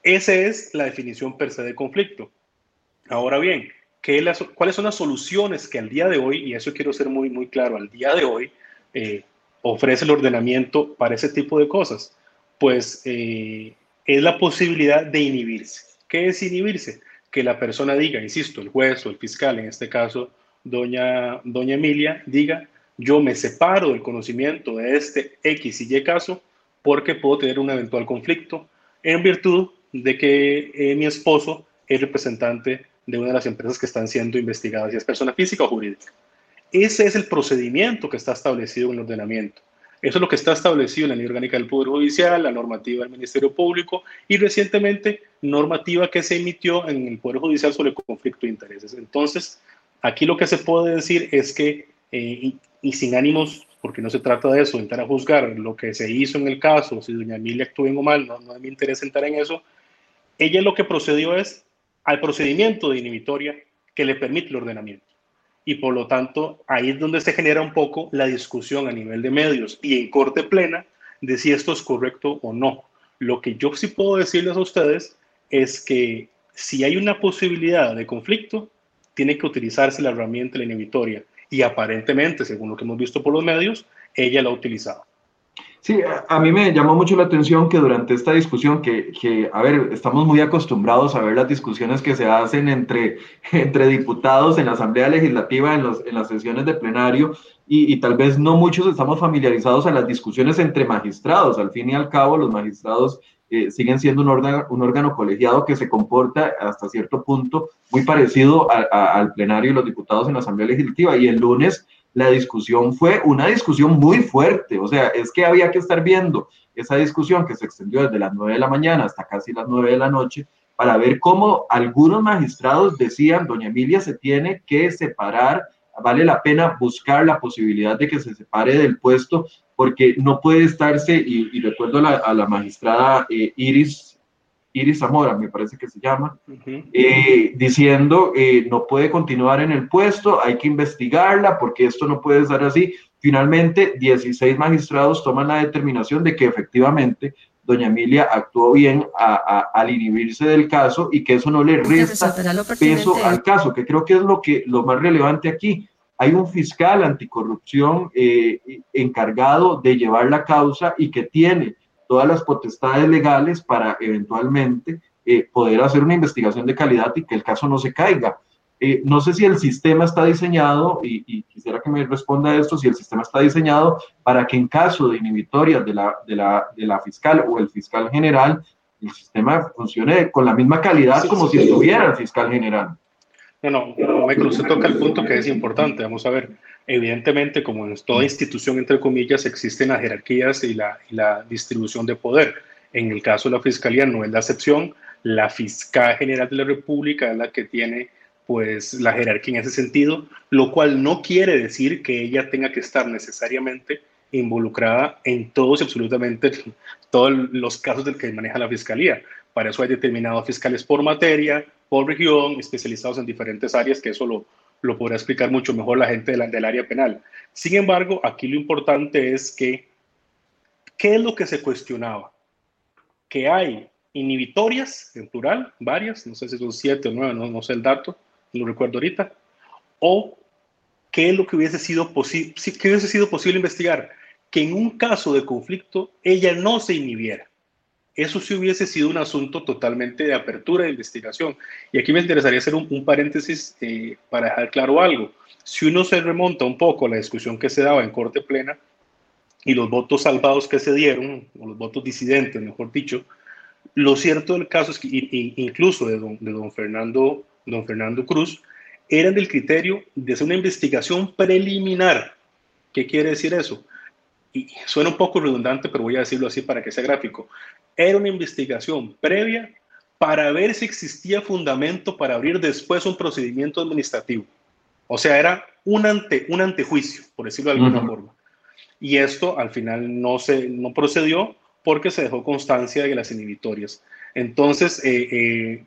Esa es la definición per se de conflicto. Ahora bien, ¿qué ¿cuáles son las soluciones que al día de hoy, y eso quiero ser muy, muy claro, al día de hoy eh, ofrece el ordenamiento para ese tipo de cosas? Pues eh, es la posibilidad de inhibirse. ¿Qué es inhibirse? Que la persona diga, insisto, el juez o el fiscal en este caso, doña, doña Emilia diga, yo me separo del conocimiento de este X y Y caso porque puedo tener un eventual conflicto en virtud de que eh, mi esposo es representante de una de las empresas que están siendo investigadas, y es persona física o jurídica. Ese es el procedimiento que está establecido en el ordenamiento. Eso es lo que está establecido en la ley orgánica del Poder Judicial, la normativa del Ministerio Público y recientemente normativa que se emitió en el Poder Judicial sobre conflicto de intereses. Entonces, Aquí lo que se puede decir es que, eh, y, sin ánimos, porque no se trata de eso, entrar a juzgar lo que se hizo en el caso, si doña Emilia actuó bien o mal, no, no me interesa entrar en eso. Ella lo que procedió es al procedimiento de inhibitoria que le permite el ordenamiento. Y por lo tanto, ahí es donde se genera un poco la discusión a nivel de medios y en corte plena de si esto es correcto o no. Lo que yo sí puedo decirles a ustedes es que si hay una posibilidad de conflicto, tiene que utilizarse la herramienta la inhibitoria. Y aparentemente, según lo que hemos visto por los medios, ella la ha utilizado. Sí, a mí me llamó mucho la atención que durante esta discusión, que, que, a ver, estamos muy acostumbrados a ver las discusiones que se hacen entre, [LAUGHS] entre diputados en la Asamblea Legislativa, en, los, en las sesiones de plenario, y, y, tal vez no muchos estamos familiarizados a las discusiones entre magistrados. Al fin y al cabo, los magistrados siguen siendo un órgano, un órgano colegiado que se comporta hasta cierto punto muy parecido al plenario y los diputados en la Asamblea Legislativa. Y el lunes la discusión fue una discusión muy fuerte, o sea, es que había que estar viendo esa discusión que se extendió desde las 9 de la mañana hasta casi las 9 de la noche para ver cómo algunos magistrados decían, doña Emilia se tiene que separar, vale la pena buscar la posibilidad de que se separe del puesto porque no puede estarse, y, recuerdo a la, magistrada eh, Iris Iris Zamora, me parece que se llama, eh, diciendo eh, no puede continuar en el puesto, hay que investigarla porque esto no puede estar así. Finalmente, 16 magistrados toman la determinación de que efectivamente doña Emilia actuó bien al inhibirse del caso y que eso no le resta peso al caso, que creo que es lo, que, lo más relevante aquí. Hay un fiscal anticorrupción eh, encargado de llevar la causa y que tiene todas las potestades legales para eventualmente eh, poder hacer una investigación de calidad y que el caso no se caiga. Eh, no sé si el sistema está diseñado, y, quisiera que me responda esto, si el sistema está diseñado para que en caso de inhibitorias de la, de la, de la fiscal o el fiscal general, el sistema funcione con la misma calidad como si estuviera el fiscal general. No, no, Michael, usted toca el punto que es importante. Vamos a ver, evidentemente, como en toda institución, entre comillas, existen las jerarquías y la, la distribución de poder. En el caso de la Fiscalía no es la excepción. La Fiscal General de la República es la que tiene pues la jerarquía en ese sentido, lo cual no quiere decir que ella tenga que estar necesariamente involucrada en todos y absolutamente todos los casos del que maneja la Fiscalía. Para eso hay determinados fiscales por materia, por región, especializados en diferentes áreas, que eso lo, lo podrá explicar mucho mejor la gente del área penal. Sin embargo, aquí lo importante es que, ¿qué es lo que se cuestionaba? Que hay inhibitorias, en plural, varias, no sé si son siete o nueve, no, no sé el dato, no lo recuerdo ahorita, o qué es lo que hubiese sido, qué hubiese sido posible investigar, que en un caso de conflicto ella no se inhibiera eso sí hubiese sido un asunto totalmente de apertura de investigación. Y aquí me interesaría hacer un, paréntesis eh, para dejar claro algo. Si uno se remonta un poco a la discusión que se daba en Corte Plena y los votos salvados que se dieron, o los votos disidentes, mejor dicho, lo cierto del caso es que incluso de don, de don, Fernando, don Fernando Cruz, eran del criterio de hacer una investigación preliminar. ¿Qué quiere decir eso? Y suena un poco redundante, pero voy a decirlo así para que sea gráfico, era una investigación previa para ver si existía fundamento para abrir después un procedimiento administrativo. O sea, era un, ante, un antejuicio, por decirlo de alguna forma. Y esto al final no, se, no procedió porque se dejó constancia de las inhibitorias. Entonces, eh, eh,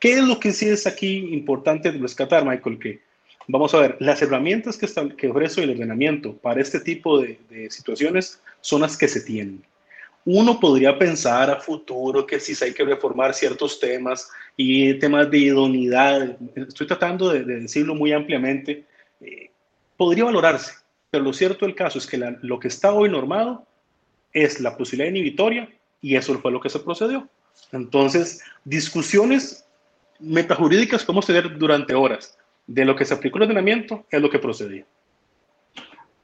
¿qué es lo que sí es aquí importante rescatar, Michael? Que Vamos a ver, las herramientas que, que ofrece el ordenamiento para este tipo de, situaciones son las que se tienen. Uno podría pensar a futuro que si hay que reformar ciertos temas y temas de idoneidad, estoy tratando de, decirlo muy ampliamente, eh, podría valorarse, pero lo cierto del caso es que lo que está hoy normado es la posibilidad inhibitoria y eso fue lo que se procedió. Entonces, discusiones metajurídicas podemos tener durante horas, de lo que se aplicó el ordenamiento es lo que procedía.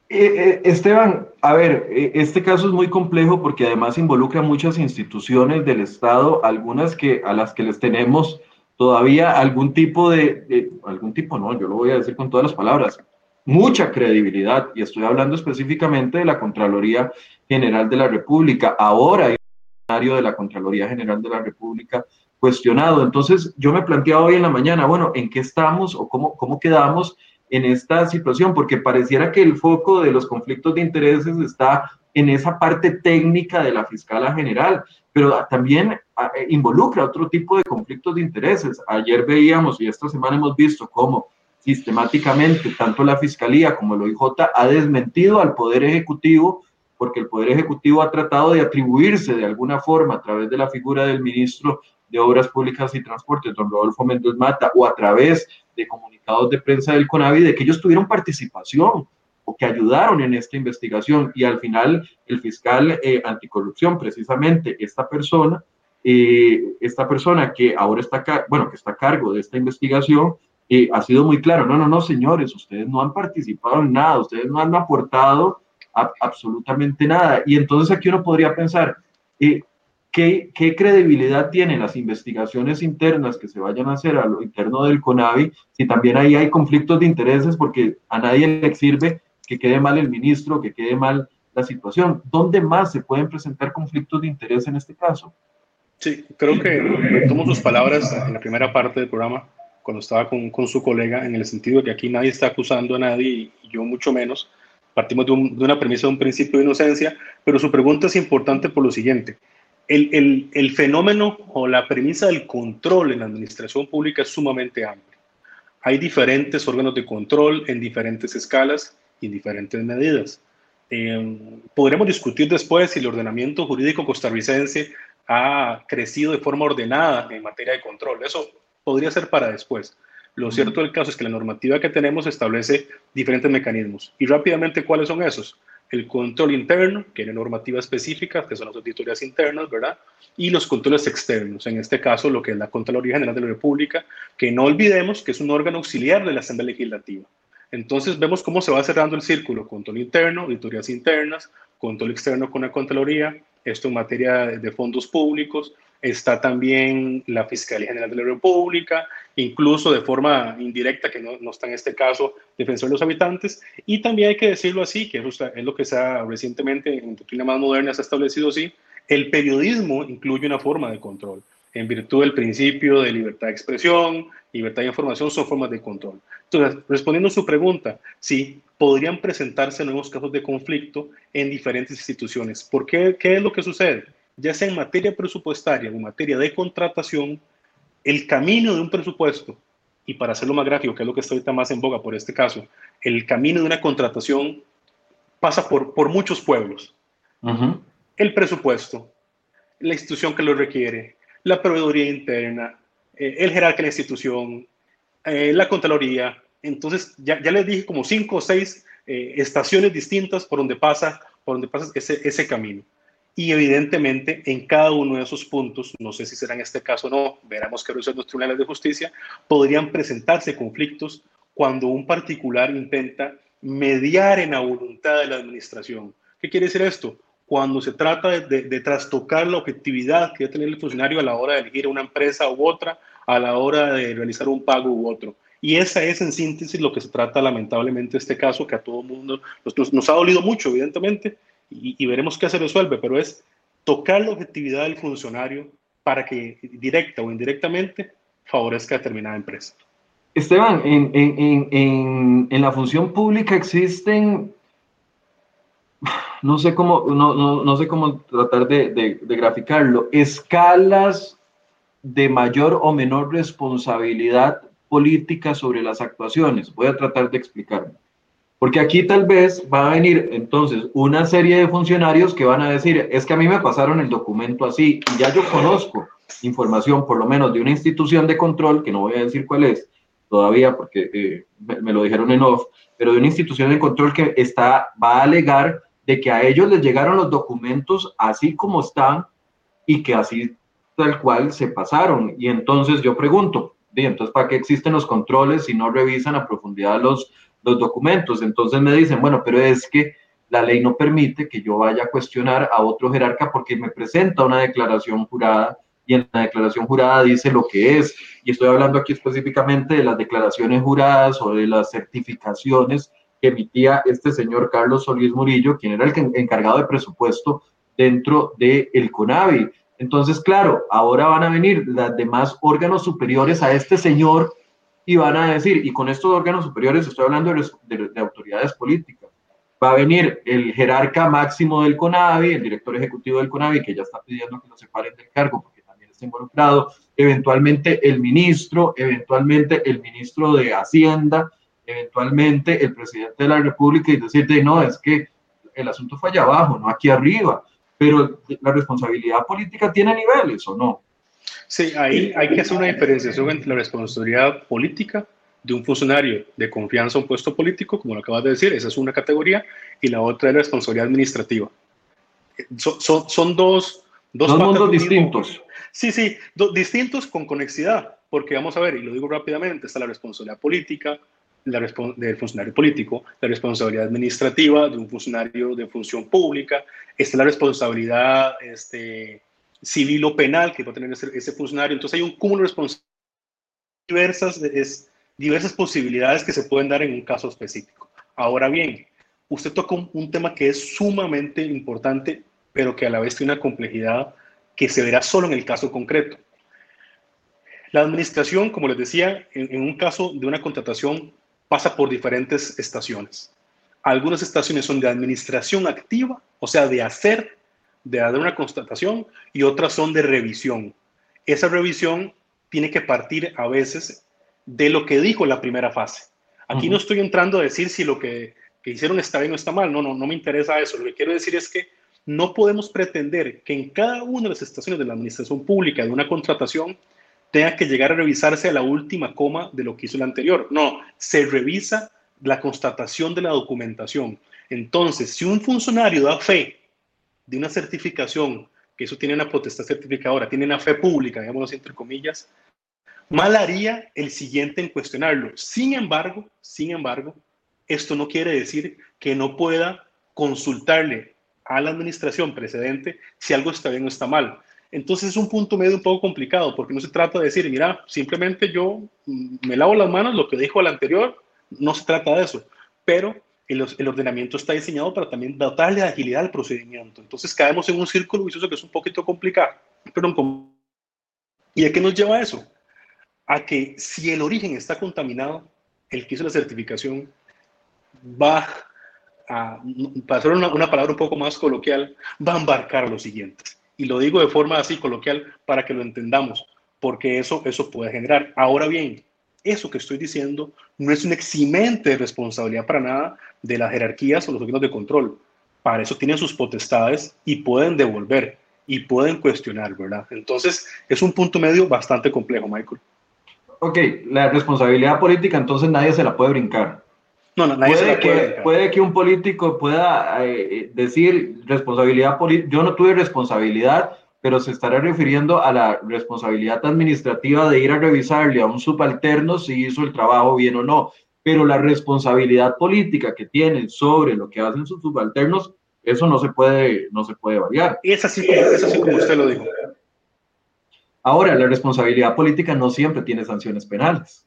Eh, eh, Esteban, a ver, eh, este caso es muy complejo porque además involucra muchas instituciones del Estado, algunas que a las que les tenemos todavía algún tipo de, algún tipo, no, yo lo voy a decir con todas las palabras, mucha credibilidad, y estoy hablando específicamente de la Contraloría General de la República. Ahora hay un de la Contraloría General de la República cuestionado. Entonces, yo me planteaba hoy en la mañana, bueno, ¿en qué estamos o cómo, cómo quedamos en esta situación? Porque pareciera que el foco de los conflictos de intereses está en esa parte técnica de la fiscala general, pero también ah, eh, involucra otro tipo de conflictos de intereses. Ayer veíamos y esta semana hemos visto cómo sistemáticamente tanto la fiscalía como el OIJ ha desmentido al Poder Ejecutivo porque el Poder Ejecutivo ha tratado de atribuirse de alguna forma a través de la figura del ministro de Obras Públicas y Transportes, don Rodolfo Méndez Mata, o a través de comunicados de prensa del CONAVI, de que ellos tuvieron participación o que ayudaron en esta investigación. Y al final, el fiscal eh, anticorrupción, precisamente esta persona, eh, esta persona que ahora está, bueno, que está a cargo de esta investigación, eh, ha sido muy claro, no, no, no, señores, ustedes no han participado en nada, ustedes no han aportado absolutamente nada. Y entonces aquí uno podría pensar, ¿Qué, credibilidad tienen las investigaciones internas que se vayan a hacer a lo interno del CONAVI si también ahí hay conflictos de intereses porque a nadie le sirve que quede mal el ministro, que quede mal la situación. ¿Dónde más se pueden presentar conflictos de interés en este caso? Sí, creo que retomo sus palabras en la primera parte del programa, cuando estaba con, con su colega, en el sentido de que aquí nadie está acusando a nadie y yo mucho menos. Partimos de, de una premisa, de un principio de inocencia, pero su pregunta es importante por lo siguiente. El, el, el, fenómeno o la premisa del control en la administración pública es sumamente amplio. Hay diferentes órganos de control en diferentes escalas y en diferentes medidas. Eh, podremos discutir después si el ordenamiento jurídico costarricense ha crecido de forma ordenada en materia de control. Eso podría ser para después. Lo cierto del caso es que la normativa que tenemos establece diferentes mecanismos. Y rápidamente, ¿cuáles son esos? El control interno, que tiene normativa específica, que son las auditorías internas, ¿verdad? Y los controles externos, en este caso lo que es la Contraloría General de la República, que no olvidemos que es un órgano auxiliar de la Asamblea Legislativa. Entonces vemos cómo se va cerrando el círculo, control interno, auditorías internas, control externo con la Contraloría, esto en materia de fondos públicos, está también la Fiscalía General de la República, incluso de forma indirecta, que no, está en este caso, Defensor de los Habitantes, y también hay que decirlo así, que es lo que se ha recientemente en doctrina más moderna se ha establecido así, el periodismo incluye una forma de control, en virtud del principio de libertad de expresión, libertad de información, son formas de control. Entonces, respondiendo a su pregunta, sí, podrían presentarse nuevos casos de conflicto en diferentes instituciones. ¿Por qué? ¿Qué es lo que sucede? Ya sea en materia presupuestaria o en materia de contratación, el camino de un presupuesto, y para hacerlo más gráfico, que es lo que está ahorita más en boga por este caso, el camino de una contratación pasa por, por muchos pueblos. El presupuesto, la institución que lo requiere, la proveeduría interna, eh, el jerarca de la institución, eh, la Contraloría, entonces, ya, ya les dije como cinco o seis eh, estaciones distintas por donde pasa, por donde pasa ese, ese camino. Y evidentemente en cada uno de esos puntos, no sé si será en este caso o no, veremos que los tribunales de justicia, podrían presentarse conflictos cuando un particular intenta mediar en la voluntad de la administración. ¿Qué quiere decir esto? Cuando se trata de, de, de trastocar la objetividad que debe tener el funcionario a la hora de elegir una empresa u otra, a la hora de realizar un pago u otro. Y esa es en síntesis lo que se trata lamentablemente este caso, que a todo mundo nos, nos ha dolido mucho, evidentemente, y, veremos qué se resuelve, pero es tocar la objetividad del funcionario para que directa o indirectamente favorezca a determinada empresa. Esteban, en, en, en, en la función pública existen, no sé cómo, no, no, no sé cómo tratar de, de, de graficarlo, escalas de mayor o menor responsabilidad política sobre las actuaciones. Voy a tratar de explicarme. Porque aquí tal vez va a venir entonces una serie de funcionarios que van a decir, es que a mí me pasaron el documento así y ya yo conozco información, por lo menos de una institución de control, que no voy a decir cuál es todavía porque eh, me, lo dijeron en off, pero de una institución de control que está, va a alegar de que a ellos les llegaron los documentos así como están y que así tal cual se pasaron. Y entonces yo pregunto, entonces, ¿para qué existen los controles si no revisan a profundidad los, los documentos? Entonces me dicen, bueno, pero es que la ley no permite que yo vaya a cuestionar a otro jerarca porque me presenta una declaración jurada y en la declaración jurada dice lo que es. Y estoy hablando aquí específicamente de las declaraciones juradas o de las certificaciones que emitía este señor Carlos Solís Murillo, quien era el encargado de presupuesto dentro del el CONAVI. Entonces, claro, ahora van a venir las demás órganos superiores a este señor y van a decir, y con estos órganos superiores estoy hablando de, de, de autoridades políticas, va a venir el jerarca máximo del CONAVI, el director ejecutivo del CONAVI, que ya está pidiendo que lo separen del cargo porque también está involucrado, eventualmente el ministro, eventualmente el ministro de Hacienda, eventualmente el presidente de la República y decirte, no, es que el asunto fue allá abajo, no aquí arriba pero la responsabilidad política tiene niveles o no. Sí, ahí hay que hacer una diferenciación entre la responsabilidad política de un funcionario de confianza a un puesto político, como lo acabas de decir, esa es una categoría, y la otra es la responsabilidad administrativa. Son, son, son dos, dos, dos mundos distintos. Sí, sí, distintos con conexidad, porque vamos a ver, y lo digo rápidamente, está la responsabilidad política, la del funcionario político, la responsabilidad administrativa de un funcionario de función pública, está la responsabilidad este, civil o penal que va a tener ese, funcionario. Entonces hay un cúmulo de responsabilidades, diversas, diversas posibilidades que se pueden dar en un caso específico. Ahora bien, usted toca un, tema que es sumamente importante, pero que a la vez tiene una complejidad que se verá solo en el caso concreto. La administración, como les decía, en, en, un caso de una contratación pasa por diferentes estaciones. Algunas estaciones son de administración activa, o sea, de hacer, de dar una constatación, y otras son de revisión. Esa revisión tiene que partir a veces de lo que dijo la primera fase. Aquí no estoy entrando a decir si lo que, hicieron está bien o está mal, no, no, no me interesa eso. Lo que quiero decir es que no podemos pretender que en cada una de las estaciones de la administración pública de una contratación tenga que llegar a revisarse a la última coma de lo que hizo el anterior. No, se revisa la constatación de la documentación. Entonces, si un funcionario da fe de una certificación, que eso tiene una potestad certificadora, tiene una fe pública, digámoslo entre comillas, mal haría el siguiente en cuestionarlo. Sin embargo, sin embargo, esto no quiere decir que no pueda consultarle a la administración precedente si algo está bien o está mal. Entonces es un punto medio un poco complicado porque no se trata de decir, mira, simplemente yo mm, me lavo las manos, lo que dijo el anterior, no se trata de eso, pero el, el, ordenamiento está diseñado para también darle agilidad al procedimiento. Entonces caemos en un círculo vicioso que es un poquito complicado. Pero, ¿Y a qué nos lleva eso? A que si el origen está contaminado, el que hizo la certificación va a, para hacer una, una palabra un poco más coloquial, va a embarcar lo siguiente. Y lo digo de forma así coloquial para que lo entendamos, porque eso, eso puede generar. Ahora bien, eso que estoy diciendo no es un eximente de responsabilidad para nada de las jerarquías o los órganos de control. Para eso tienen sus potestades y pueden devolver y pueden cuestionar, ¿verdad? Entonces, es un punto medio bastante complejo, Michael. Ok, la responsabilidad política entonces nadie se la puede brincar. No, no nadie puede se la que, puede brincar. Puede que un político pueda eh, decir responsabilidad política, yo no tuve responsabilidad, pero se estará refiriendo a la responsabilidad administrativa de ir a revisarle a un subalterno si hizo el trabajo bien o no. Pero la responsabilidad política que tienen sobre lo que hacen sus subalternos, eso no se puede, no se puede variar. Es así, como, es así como usted lo dijo. Ahora, la responsabilidad política no siempre tiene sanciones penales.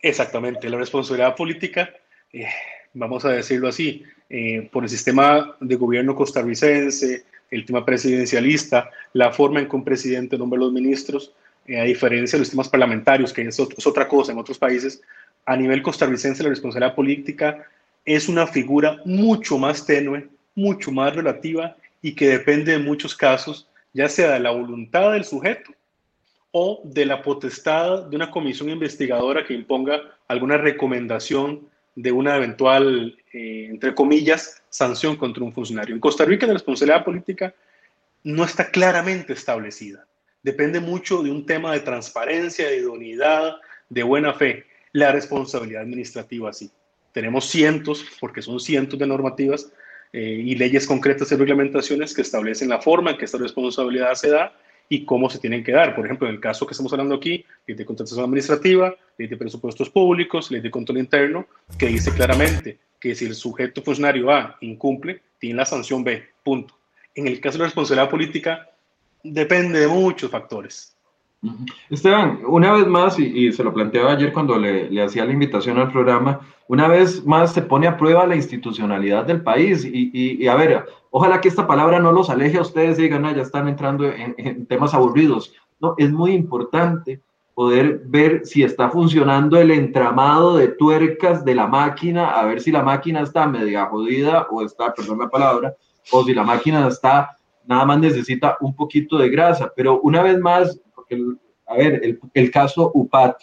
Exactamente, la responsabilidad política, eh, vamos a decirlo así, eh, por el sistema de gobierno costarricense, el tema presidencialista, la forma en que un presidente nombra a los ministros, eh, a diferencia de los temas parlamentarios, que es, es, otra cosa en otros países, a nivel costarricense la responsabilidad política es una figura mucho más tenue, mucho más relativa y que depende en muchos casos, ya sea de la voluntad del sujeto o de la potestad de una comisión investigadora que imponga alguna recomendación de una eventual, eh, entre comillas, sanción contra un funcionario. En Costa Rica la responsabilidad política no está claramente establecida. Depende mucho de un tema de transparencia, de idoneidad, de buena fe. La responsabilidad administrativa sí. Tenemos cientos, porque son cientos de normativas eh, y leyes concretas y reglamentaciones que establecen la forma en que esta responsabilidad se da y cómo se tienen que dar. Por ejemplo, en el caso que estamos hablando aquí, ley de contratación administrativa, ley de presupuestos públicos, ley de control interno, que dice claramente que si el sujeto funcionario A incumple, tiene la sanción B, punto. En el caso de la responsabilidad política, depende de muchos factores. Esteban, una vez más, y, se lo planteaba ayer cuando le, hacía la invitación al programa, una vez más se pone a prueba la institucionalidad del país. Y, y, y a ver, ojalá que esta palabra no los aleje a ustedes y digan, ah, ya están entrando en, en, temas aburridos. No, es muy importante poder ver si está funcionando el entramado de tuercas de la máquina, a ver si la máquina está media jodida o está, perdón la palabra, o si la máquina está, nada más necesita un poquito de grasa. Pero una vez más, a ver, el, caso UPAT,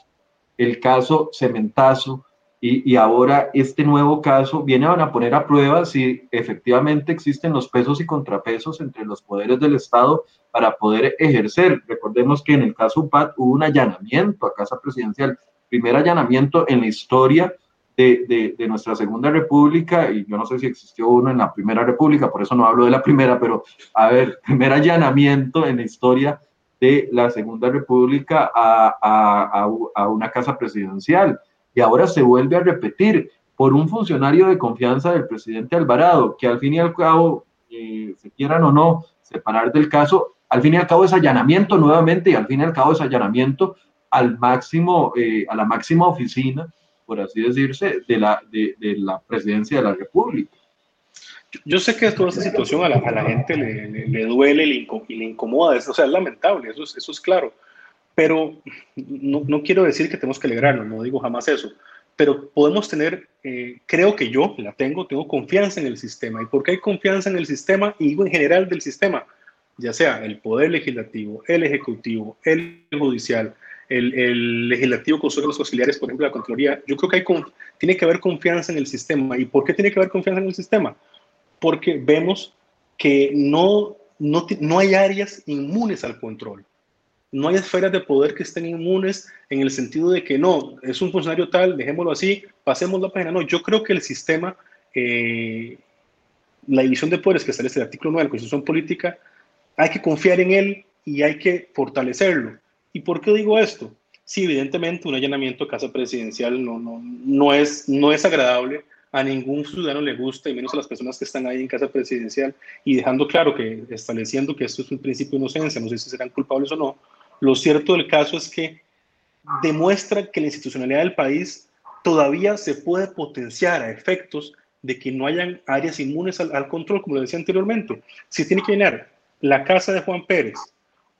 el caso Cementazo y, y, ahora este nuevo caso vienen a poner a prueba si efectivamente existen los pesos y contrapesos entre los poderes del Estado para poder ejercer. Recordemos que en el caso UPAT hubo un allanamiento a Casa Presidencial, primer allanamiento en la historia de, de, de, nuestra Segunda República, y yo no sé si existió uno en la Primera República, por eso no hablo de la primera, pero a ver, [LAUGHS] primer allanamiento en la historia de la Segunda República a, a, a, una casa presidencial. Y ahora se vuelve a repetir por un funcionario de confianza del presidente Alvarado, que al fin y al cabo, eh, se quieran o no separar del caso, al fin y al cabo es allanamiento nuevamente y al fin y al cabo es allanamiento al máximo, eh, a la máxima oficina por así decirse, de la, de, de la presidencia de la República. Yo sé que toda esta situación a la, a la gente le, le, duele y le, incomoda, o sea, es lamentable, eso es, eso es claro, pero no, no, quiero decir que tenemos que alegrarnos, no digo jamás eso, pero podemos tener, eh, creo que yo la tengo, tengo confianza en el sistema. ¿Y por qué hay confianza en el sistema? Y digo en general del sistema, ya sea el poder legislativo, el ejecutivo, el judicial, el, legislativo con sus auxiliares, por ejemplo, la Contraloría. Yo creo que hay tiene que haber confianza en el sistema. ¿Y por qué tiene que haber confianza en el sistema? porque vemos que no, no, no hay áreas inmunes al control. No hay esferas de poder que estén inmunes en el sentido de que no, es un funcionario tal, dejémoslo así, pasemos la pena. No, yo creo que el sistema, eh, la división de poderes que establece el artículo 9 de la Constitución Política, hay que confiar en él y hay que fortalecerlo. ¿Y por qué digo esto? Sí, evidentemente un allanamiento a casa presidencial no, no, no, es, no es agradable, a ningún ciudadano le gusta, y menos a las personas que están ahí en casa presidencial, y dejando claro que, estableciendo que esto es un principio de inocencia, no sé si serán culpables o no, lo cierto del caso es que demuestra que la institucionalidad del país todavía se puede potenciar a efectos de que no hayan áreas inmunes al, control, como lo decía anteriormente. Si tiene que llenar la casa de Juan Pérez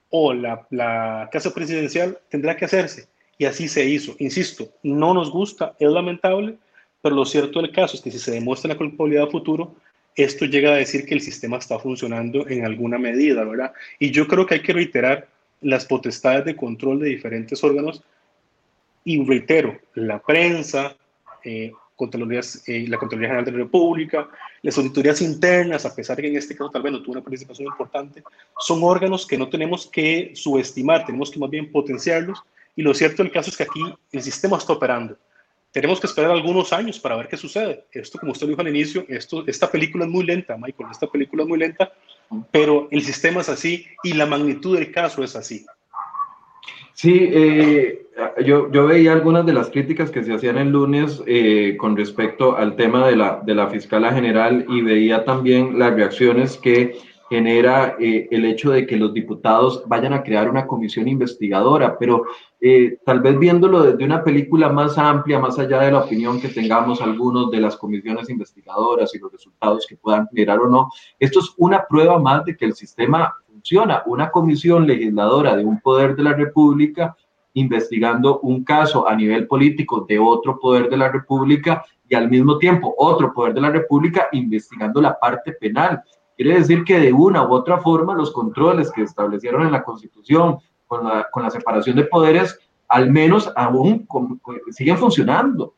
o la, casa presidencial, tendrá que hacerse. Y así se hizo. Insisto, no nos gusta, es lamentable, pero lo cierto del caso es que si se demuestra la culpabilidad a futuro, esto llega a decir que el sistema está funcionando en alguna medida, ¿verdad? Y yo creo que hay que reiterar las potestades de control de diferentes órganos y reitero, la prensa, eh, eh, la Contraloría General de la República, las auditorías internas, a pesar de que en este caso tal vez no tuvo una participación importante, son órganos que no tenemos que subestimar, tenemos que más bien potenciarlos. Y lo cierto del caso es que aquí el sistema está operando tenemos que esperar algunos años para ver qué sucede. Esto, como usted lo dijo al inicio, esto, esta película es muy lenta, Michael, esta película es muy lenta, pero el sistema es así y la magnitud del caso es así. Sí, eh, yo, yo, veía algunas de las críticas que se hacían el lunes eh, con respecto al tema de la, de la fiscala general y veía también las reacciones que genera eh, el hecho de que los diputados vayan a crear una comisión investigadora, pero eh, tal vez viéndolo desde una película más amplia, más allá de la opinión que tengamos algunos de las comisiones investigadoras y los resultados que puedan generar o no, esto es una prueba más de que el sistema funciona. Una comisión legisladora de un poder de la República investigando un caso a nivel político de otro poder de la República y al mismo tiempo otro poder de la República investigando la parte penal. Quiere decir que de una u otra forma los controles que establecieron en la Constitución con la, con la separación de poderes, al menos aún siguen funcionando.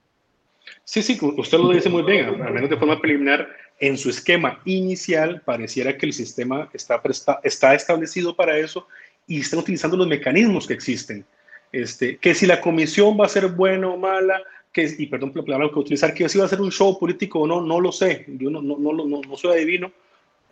Sí, sí, usted lo dice muy bien, al menos de forma preliminar, en su esquema inicial pareciera que el sistema está, está establecido para eso y están utilizando los mecanismos que existen. Este, que si la comisión va a ser buena o mala, que, y perdón por la palabra que utilizar, que si va a ser un show político o no, no lo sé, yo no, no, no, no, no soy adivino,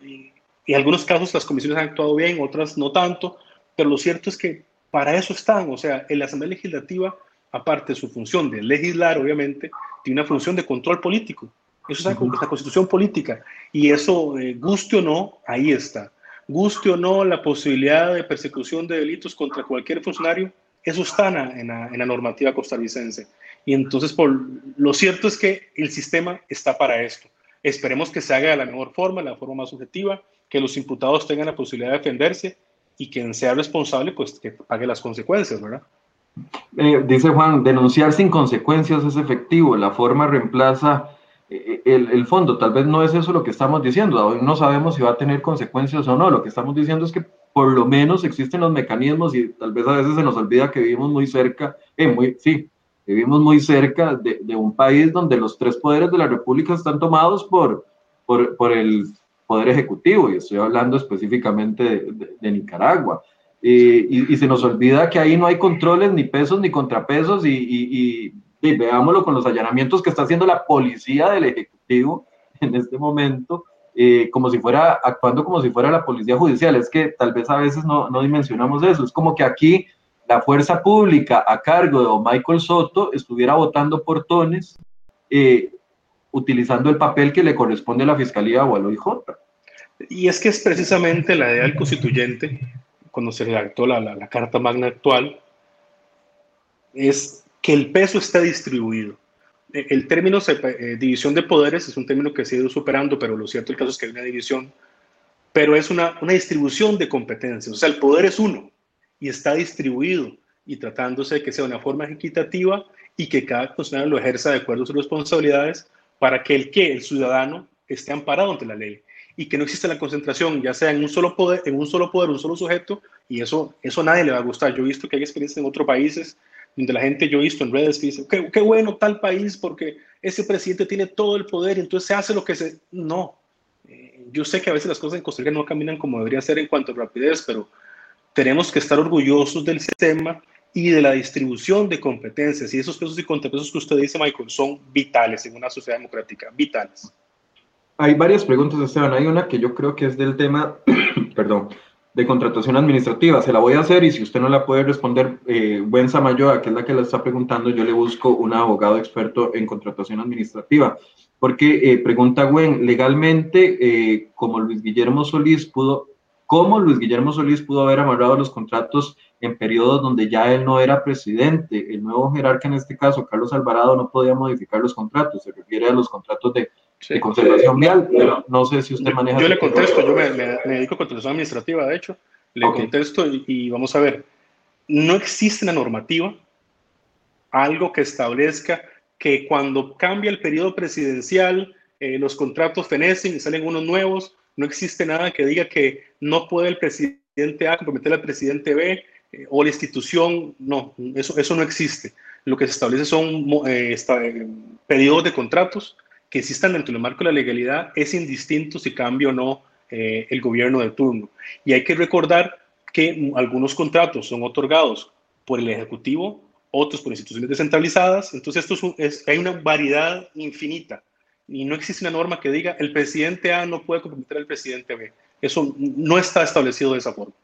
y, en algunos casos las comisiones han actuado bien, otras no tanto, pero lo cierto es que para eso están, o sea, en la Asamblea Legislativa, aparte de su función de legislar, obviamente, tiene una función de control político. Eso es la, constitución política. Y eso, eh, guste o no, ahí está. Guste o no la posibilidad de persecución de delitos contra cualquier funcionario, eso está en la, en la normativa costarricense. Y entonces, por, lo cierto es que el sistema está para esto. Esperemos que se haga de la mejor forma, la forma más objetiva, que los imputados tengan la posibilidad de defenderse y quien sea responsable, pues que pague las consecuencias, ¿verdad? Eh, dice Juan, denunciar sin consecuencias es efectivo, la forma reemplaza el, el, fondo. Tal vez no es eso lo que estamos diciendo, hoy no sabemos si va a tener consecuencias o no, lo que estamos diciendo es que por lo menos existen los mecanismos y tal vez a veces se nos olvida que vivimos muy cerca, eh, muy, sí, Vivimos muy cerca de, de, un país donde los tres poderes de la República están tomados por, por, por el Poder Ejecutivo, y estoy hablando específicamente de, Nicaragua. y, y, se nos olvida que ahí no hay controles, ni pesos, ni contrapesos, y, y, veámoslo con los allanamientos que está haciendo la policía del Ejecutivo en este momento, eh, como si fuera, actuando como si fuera la policía judicial. Es que tal vez a veces no, no dimensionamos eso. Es como que aquí la fuerza pública a cargo de Michael Soto estuviera votando portones eh, utilizando el papel que le corresponde a la Fiscalía o al OIJ. Y es que es precisamente la idea del constituyente, cuando se redactó la, la, la Carta Magna actual, es que el peso esté distribuido. el término eh, división de poderes es un término que se ha ido superando, pero lo cierto es que hay una división, pero es una, distribución de competencias. O sea, el poder es uno y está distribuido y tratándose de que sea una forma equitativa y que cada funcionario lo ejerza de acuerdo a sus responsabilidades para que el que, el ciudadano, esté amparado ante la ley y que no exista la concentración, ya sea en un solo poder, en un solo poder, un solo sujeto, y eso, eso a nadie le va a gustar. Yo he visto que hay experiencias en otros países donde la gente, yo he visto en redes que dice, qué, qué bueno tal país porque ese presidente tiene todo el poder y entonces se hace lo que se... No, eh, yo sé que a veces las cosas en Costa Rica no caminan como debería ser en cuanto a rapidez, pero tenemos que estar orgullosos del sistema y de la distribución de competencias. Y esos pesos y contrapesos que usted dice, Michael, son vitales en una sociedad democrática, vitales. Hay varias preguntas, Esteban. Hay una que yo creo que es del tema, [CLEARS THROAT] perdón, de contratación administrativa. Se la voy a hacer y si usted no la puede responder, eh, buen Samayoa, que es la que la está preguntando, yo le busco un abogado experto en contratación administrativa. Porque eh, pregunta Gwen, legalmente, eh, como Luis Guillermo Solís pudo cómo Luis Guillermo Solís pudo haber amarrado los contratos en periodos donde ya él no era presidente. El nuevo jerarca, en este caso, Carlos Alvarado, no podía modificar los contratos. Se refiere a los contratos de, conservación vial, pero no sé si usted maneja. Yo le contesto, yo me, dedico a contratación administrativa, de hecho. Le contesto y, vamos a ver. No existe una normativa, algo que establezca que cuando cambia el periodo presidencial, eh, los contratos fenecen y salen unos nuevos no existe nada que diga que no puede el presidente A comprometer al presidente B eh, o la institución. No, eso, eso no existe. Lo que se establece son eh, eh, periodos de contratos que existan dentro del marco de la legalidad. Es indistinto si cambia o no el gobierno de turno. Y hay que recordar que algunos contratos son otorgados por el Ejecutivo, otros por instituciones descentralizadas. Entonces, esto es, hay una variedad infinita y no existe una norma que diga el presidente A no puede comprometer al presidente B. Eso no está establecido de esa forma.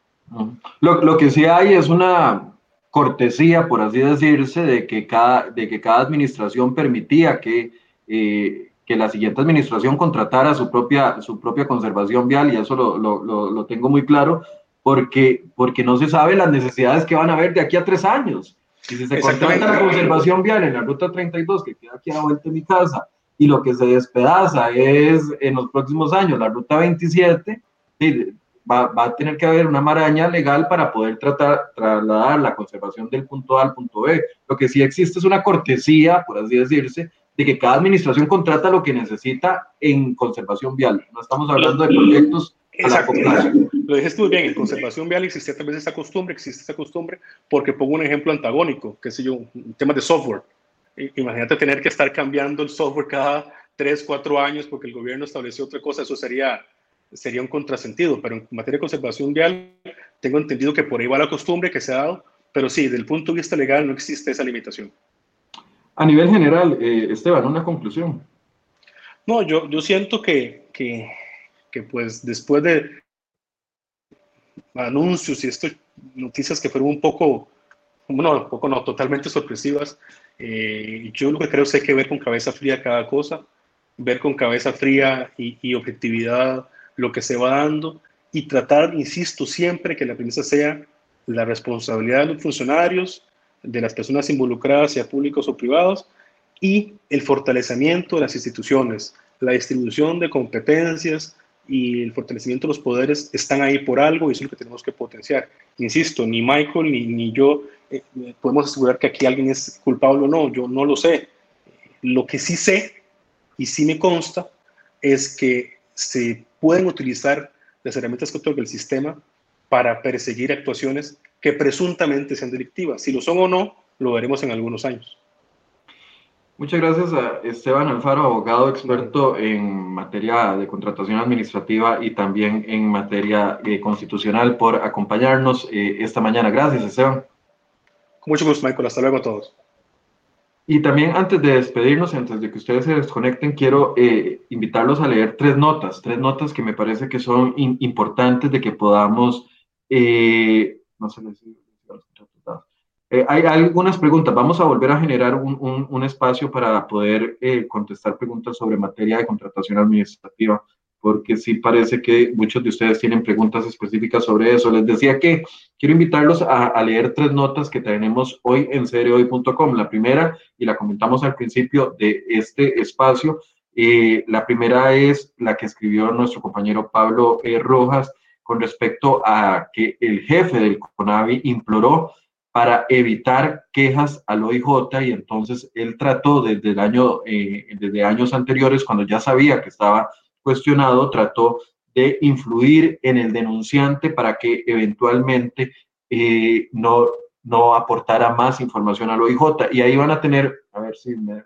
Lo, lo, que sí hay es una cortesía, por así decirse, de que cada, de que cada administración permitía que, eh, que la siguiente administración contratara su propia, su propia conservación vial, y eso lo, lo, lo, tengo muy claro, porque, porque no se sabe las necesidades que van a haber de aquí a tres años. Si se contrata la conservación vial en la ruta 32, que queda aquí a la vuelta de mi casa, y lo que se despedaza es en los próximos años la ruta 27, va, va, a tener que haber una maraña legal para poder tratar, trasladar la conservación del punto A al punto B. Lo que sí existe es una cortesía, por así decirse, de que cada administración contrata lo que necesita en conservación vial. No estamos hablando de proyectos Exacto. Lo dijiste muy bien, en conservación vial existe tal vez esa costumbre, existe esa costumbre, porque pongo un ejemplo antagónico, que sé yo, un tema de software. Imagínate tener que estar cambiando el software cada tres, cuatro años porque el gobierno estableció otra cosa, eso sería, sería un contrasentido, pero en materia de conservación vial tengo entendido que por ahí va la costumbre que se ha dado, pero sí, desde el punto de vista legal no existe esa limitación. A nivel general, eh, Esteban, una conclusión. No, yo, yo siento que, que, que pues después de anuncios y estas noticias que fueron un poco, no, un poco no, totalmente sorpresivas, eh, yo lo que creo es que hay que ver con cabeza fría cada cosa, ver con cabeza fría y, objetividad lo que se va dando y tratar, insisto, siempre que la premisa sea la responsabilidad de los funcionarios, de las personas involucradas, sea públicos o privados, y el fortalecimiento de las instituciones, la distribución de competencias y el fortalecimiento de los poderes están ahí por algo y es lo que tenemos que potenciar. Insisto, ni Michael ni, yo eh, podemos asegurar que aquí alguien es culpable o no, yo no lo sé. Lo que sí sé y sí me consta es que se pueden utilizar las herramientas que otorga el sistema para perseguir actuaciones que presuntamente sean delictivas. Si lo son o no, lo veremos en algunos años. Muchas gracias a Esteban Alfaro, abogado experto en materia de contratación administrativa y también en materia eh, constitucional, por acompañarnos eh, esta mañana. Gracias, Esteban. Mucho gusto, Michael. Hasta luego a todos. Y también antes de despedirnos, antes de que ustedes se desconecten, quiero eh, invitarlos a leer tres notas, tres notas que me parece que son importantes de que podamos, eh, no sé, eh, hay algunas preguntas. Vamos a volver a generar un, un, un espacio para poder contestar preguntas sobre materia de contratación administrativa. porque sí parece que muchos de ustedes tienen preguntas específicas sobre eso. Les decía que quiero invitarlos a, leer tres notas que tenemos hoy en seriohoy.com. La primera, y la comentamos al principio de este espacio, eh, la primera es la que escribió nuestro compañero Pablo e. Rojas con respecto a que el jefe del CONAVI imploró para evitar quejas al OIJ y entonces él trató desde el año, eh, desde años anteriores, cuando ya sabía que estaba cuestionado, trató de influir en el denunciante para que eventualmente eh, no, no aportara más información al OIJ. Y ahí van a tener, a ver si me...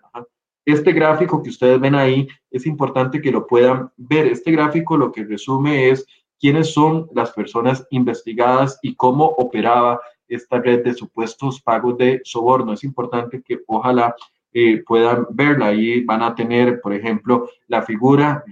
Este gráfico que ustedes ven ahí es importante que lo puedan ver. Este gráfico lo que resume es quiénes son las personas investigadas y cómo operaba esta red de supuestos pagos de soborno. Es importante que ojalá eh, puedan verla. Ahí van a tener, por ejemplo, la figura,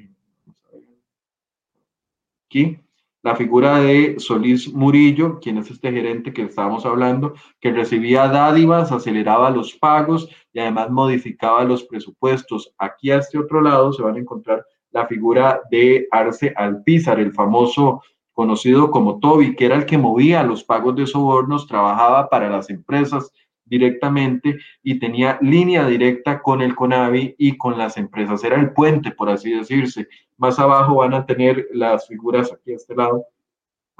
aquí, la figura de Solís Murillo, quien es este gerente que estábamos hablando, que recibía dádivas, aceleraba los pagos y además modificaba los presupuestos. Aquí a este otro lado se van a encontrar la figura de Arce Alpizar, el famoso conocido como Toby, que era el que movía los pagos de sobornos, trabajaba para las empresas directamente y tenía línea directa con el CONAVI y con las empresas. Era el puente, por así decirse. Más abajo van a tener las figuras aquí a este lado,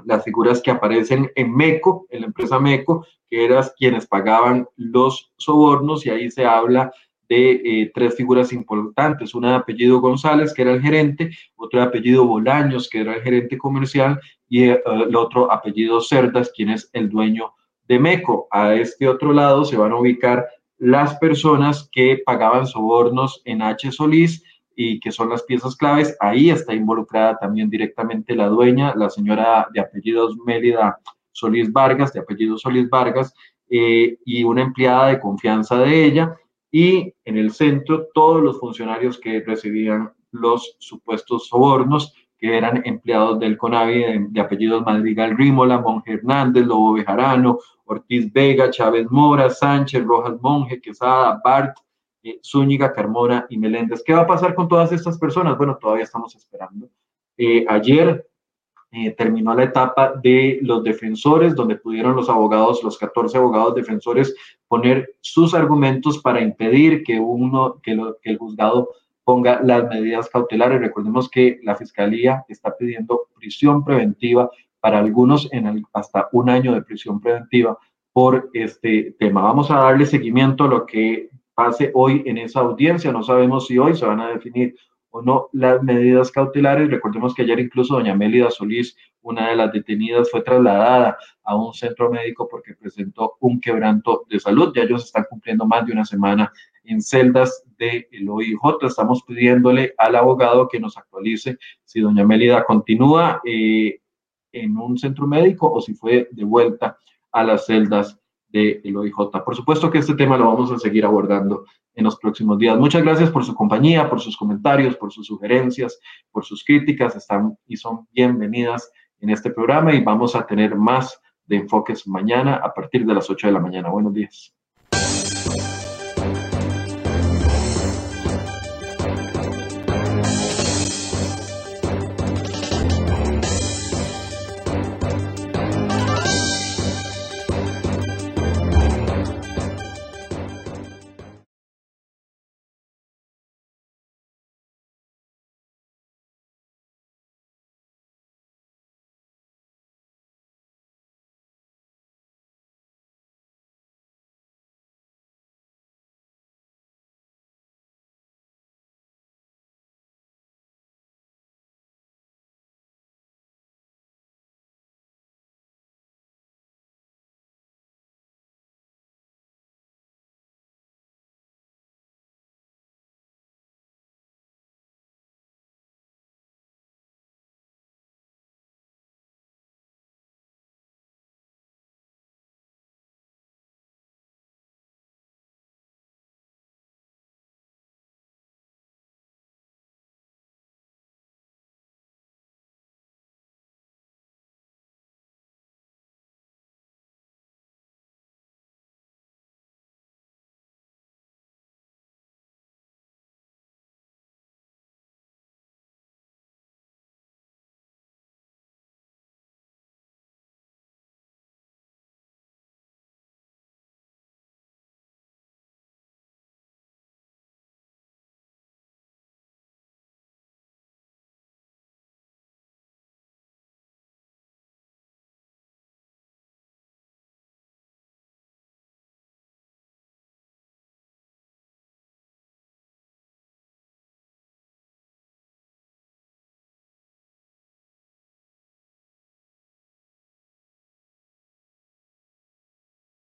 las figuras que aparecen en MECO, en la empresa MECO, que eran quienes pagaban los sobornos y ahí se habla de eh, tres figuras importantes, una de apellido González, que era el gerente, otro de apellido Bolaños, que era el gerente comercial, y eh, el otro apellido Cerdas, quien es el dueño de MECO. A este otro lado se van a ubicar las personas que pagaban sobornos en H. Solís y que son las piezas claves. Ahí está involucrada también directamente la dueña, la señora de apellidos Mélida Solís Vargas, de apellido Solís Vargas, eh, y una empleada de confianza de ella y en el centro todos los funcionarios que recibían los supuestos sobornos, que eran empleados del CONAVI de, apellidos Madrigal Rímola, Monje Hernández, Lobo Bejarano, Ortiz Vega, Chávez Mora, Sánchez, Rojas Monje, Quesada, Bart, eh, Zúñiga, Carmona y Meléndez. ¿Qué va a pasar con todas estas personas? Bueno, todavía estamos esperando. Eh, ayer eh, terminó la etapa de los defensores, donde pudieron los abogados, los 14 abogados defensores, poner sus argumentos para impedir que, uno, que, el juzgado ponga las medidas cautelares. Recordemos que la Fiscalía está pidiendo prisión preventiva para algunos hasta un año de prisión preventiva por este tema. Vamos a darle seguimiento a lo que pase hoy en esa audiencia. No sabemos si hoy se van a definir o no las medidas cautelares. Recordemos que ayer incluso doña Mélida Solís, una de las detenidas, fue trasladada a un centro médico porque presentó un quebranto de salud. Ya ellos están cumpliendo más de una semana en celdas del de OIJ. Estamos pidiéndole al abogado que nos actualice si doña Mélida continúa eh, en un centro médico o si fue de vuelta a las celdas del OIJ. Por supuesto que este tema lo vamos a seguir abordando en los próximos días. Muchas gracias por su compañía, por sus comentarios, por sus sugerencias, por sus críticas. Están y son bienvenidas en este programa y vamos a tener más de enfoques mañana a partir de las 8 de la mañana. Buenos días.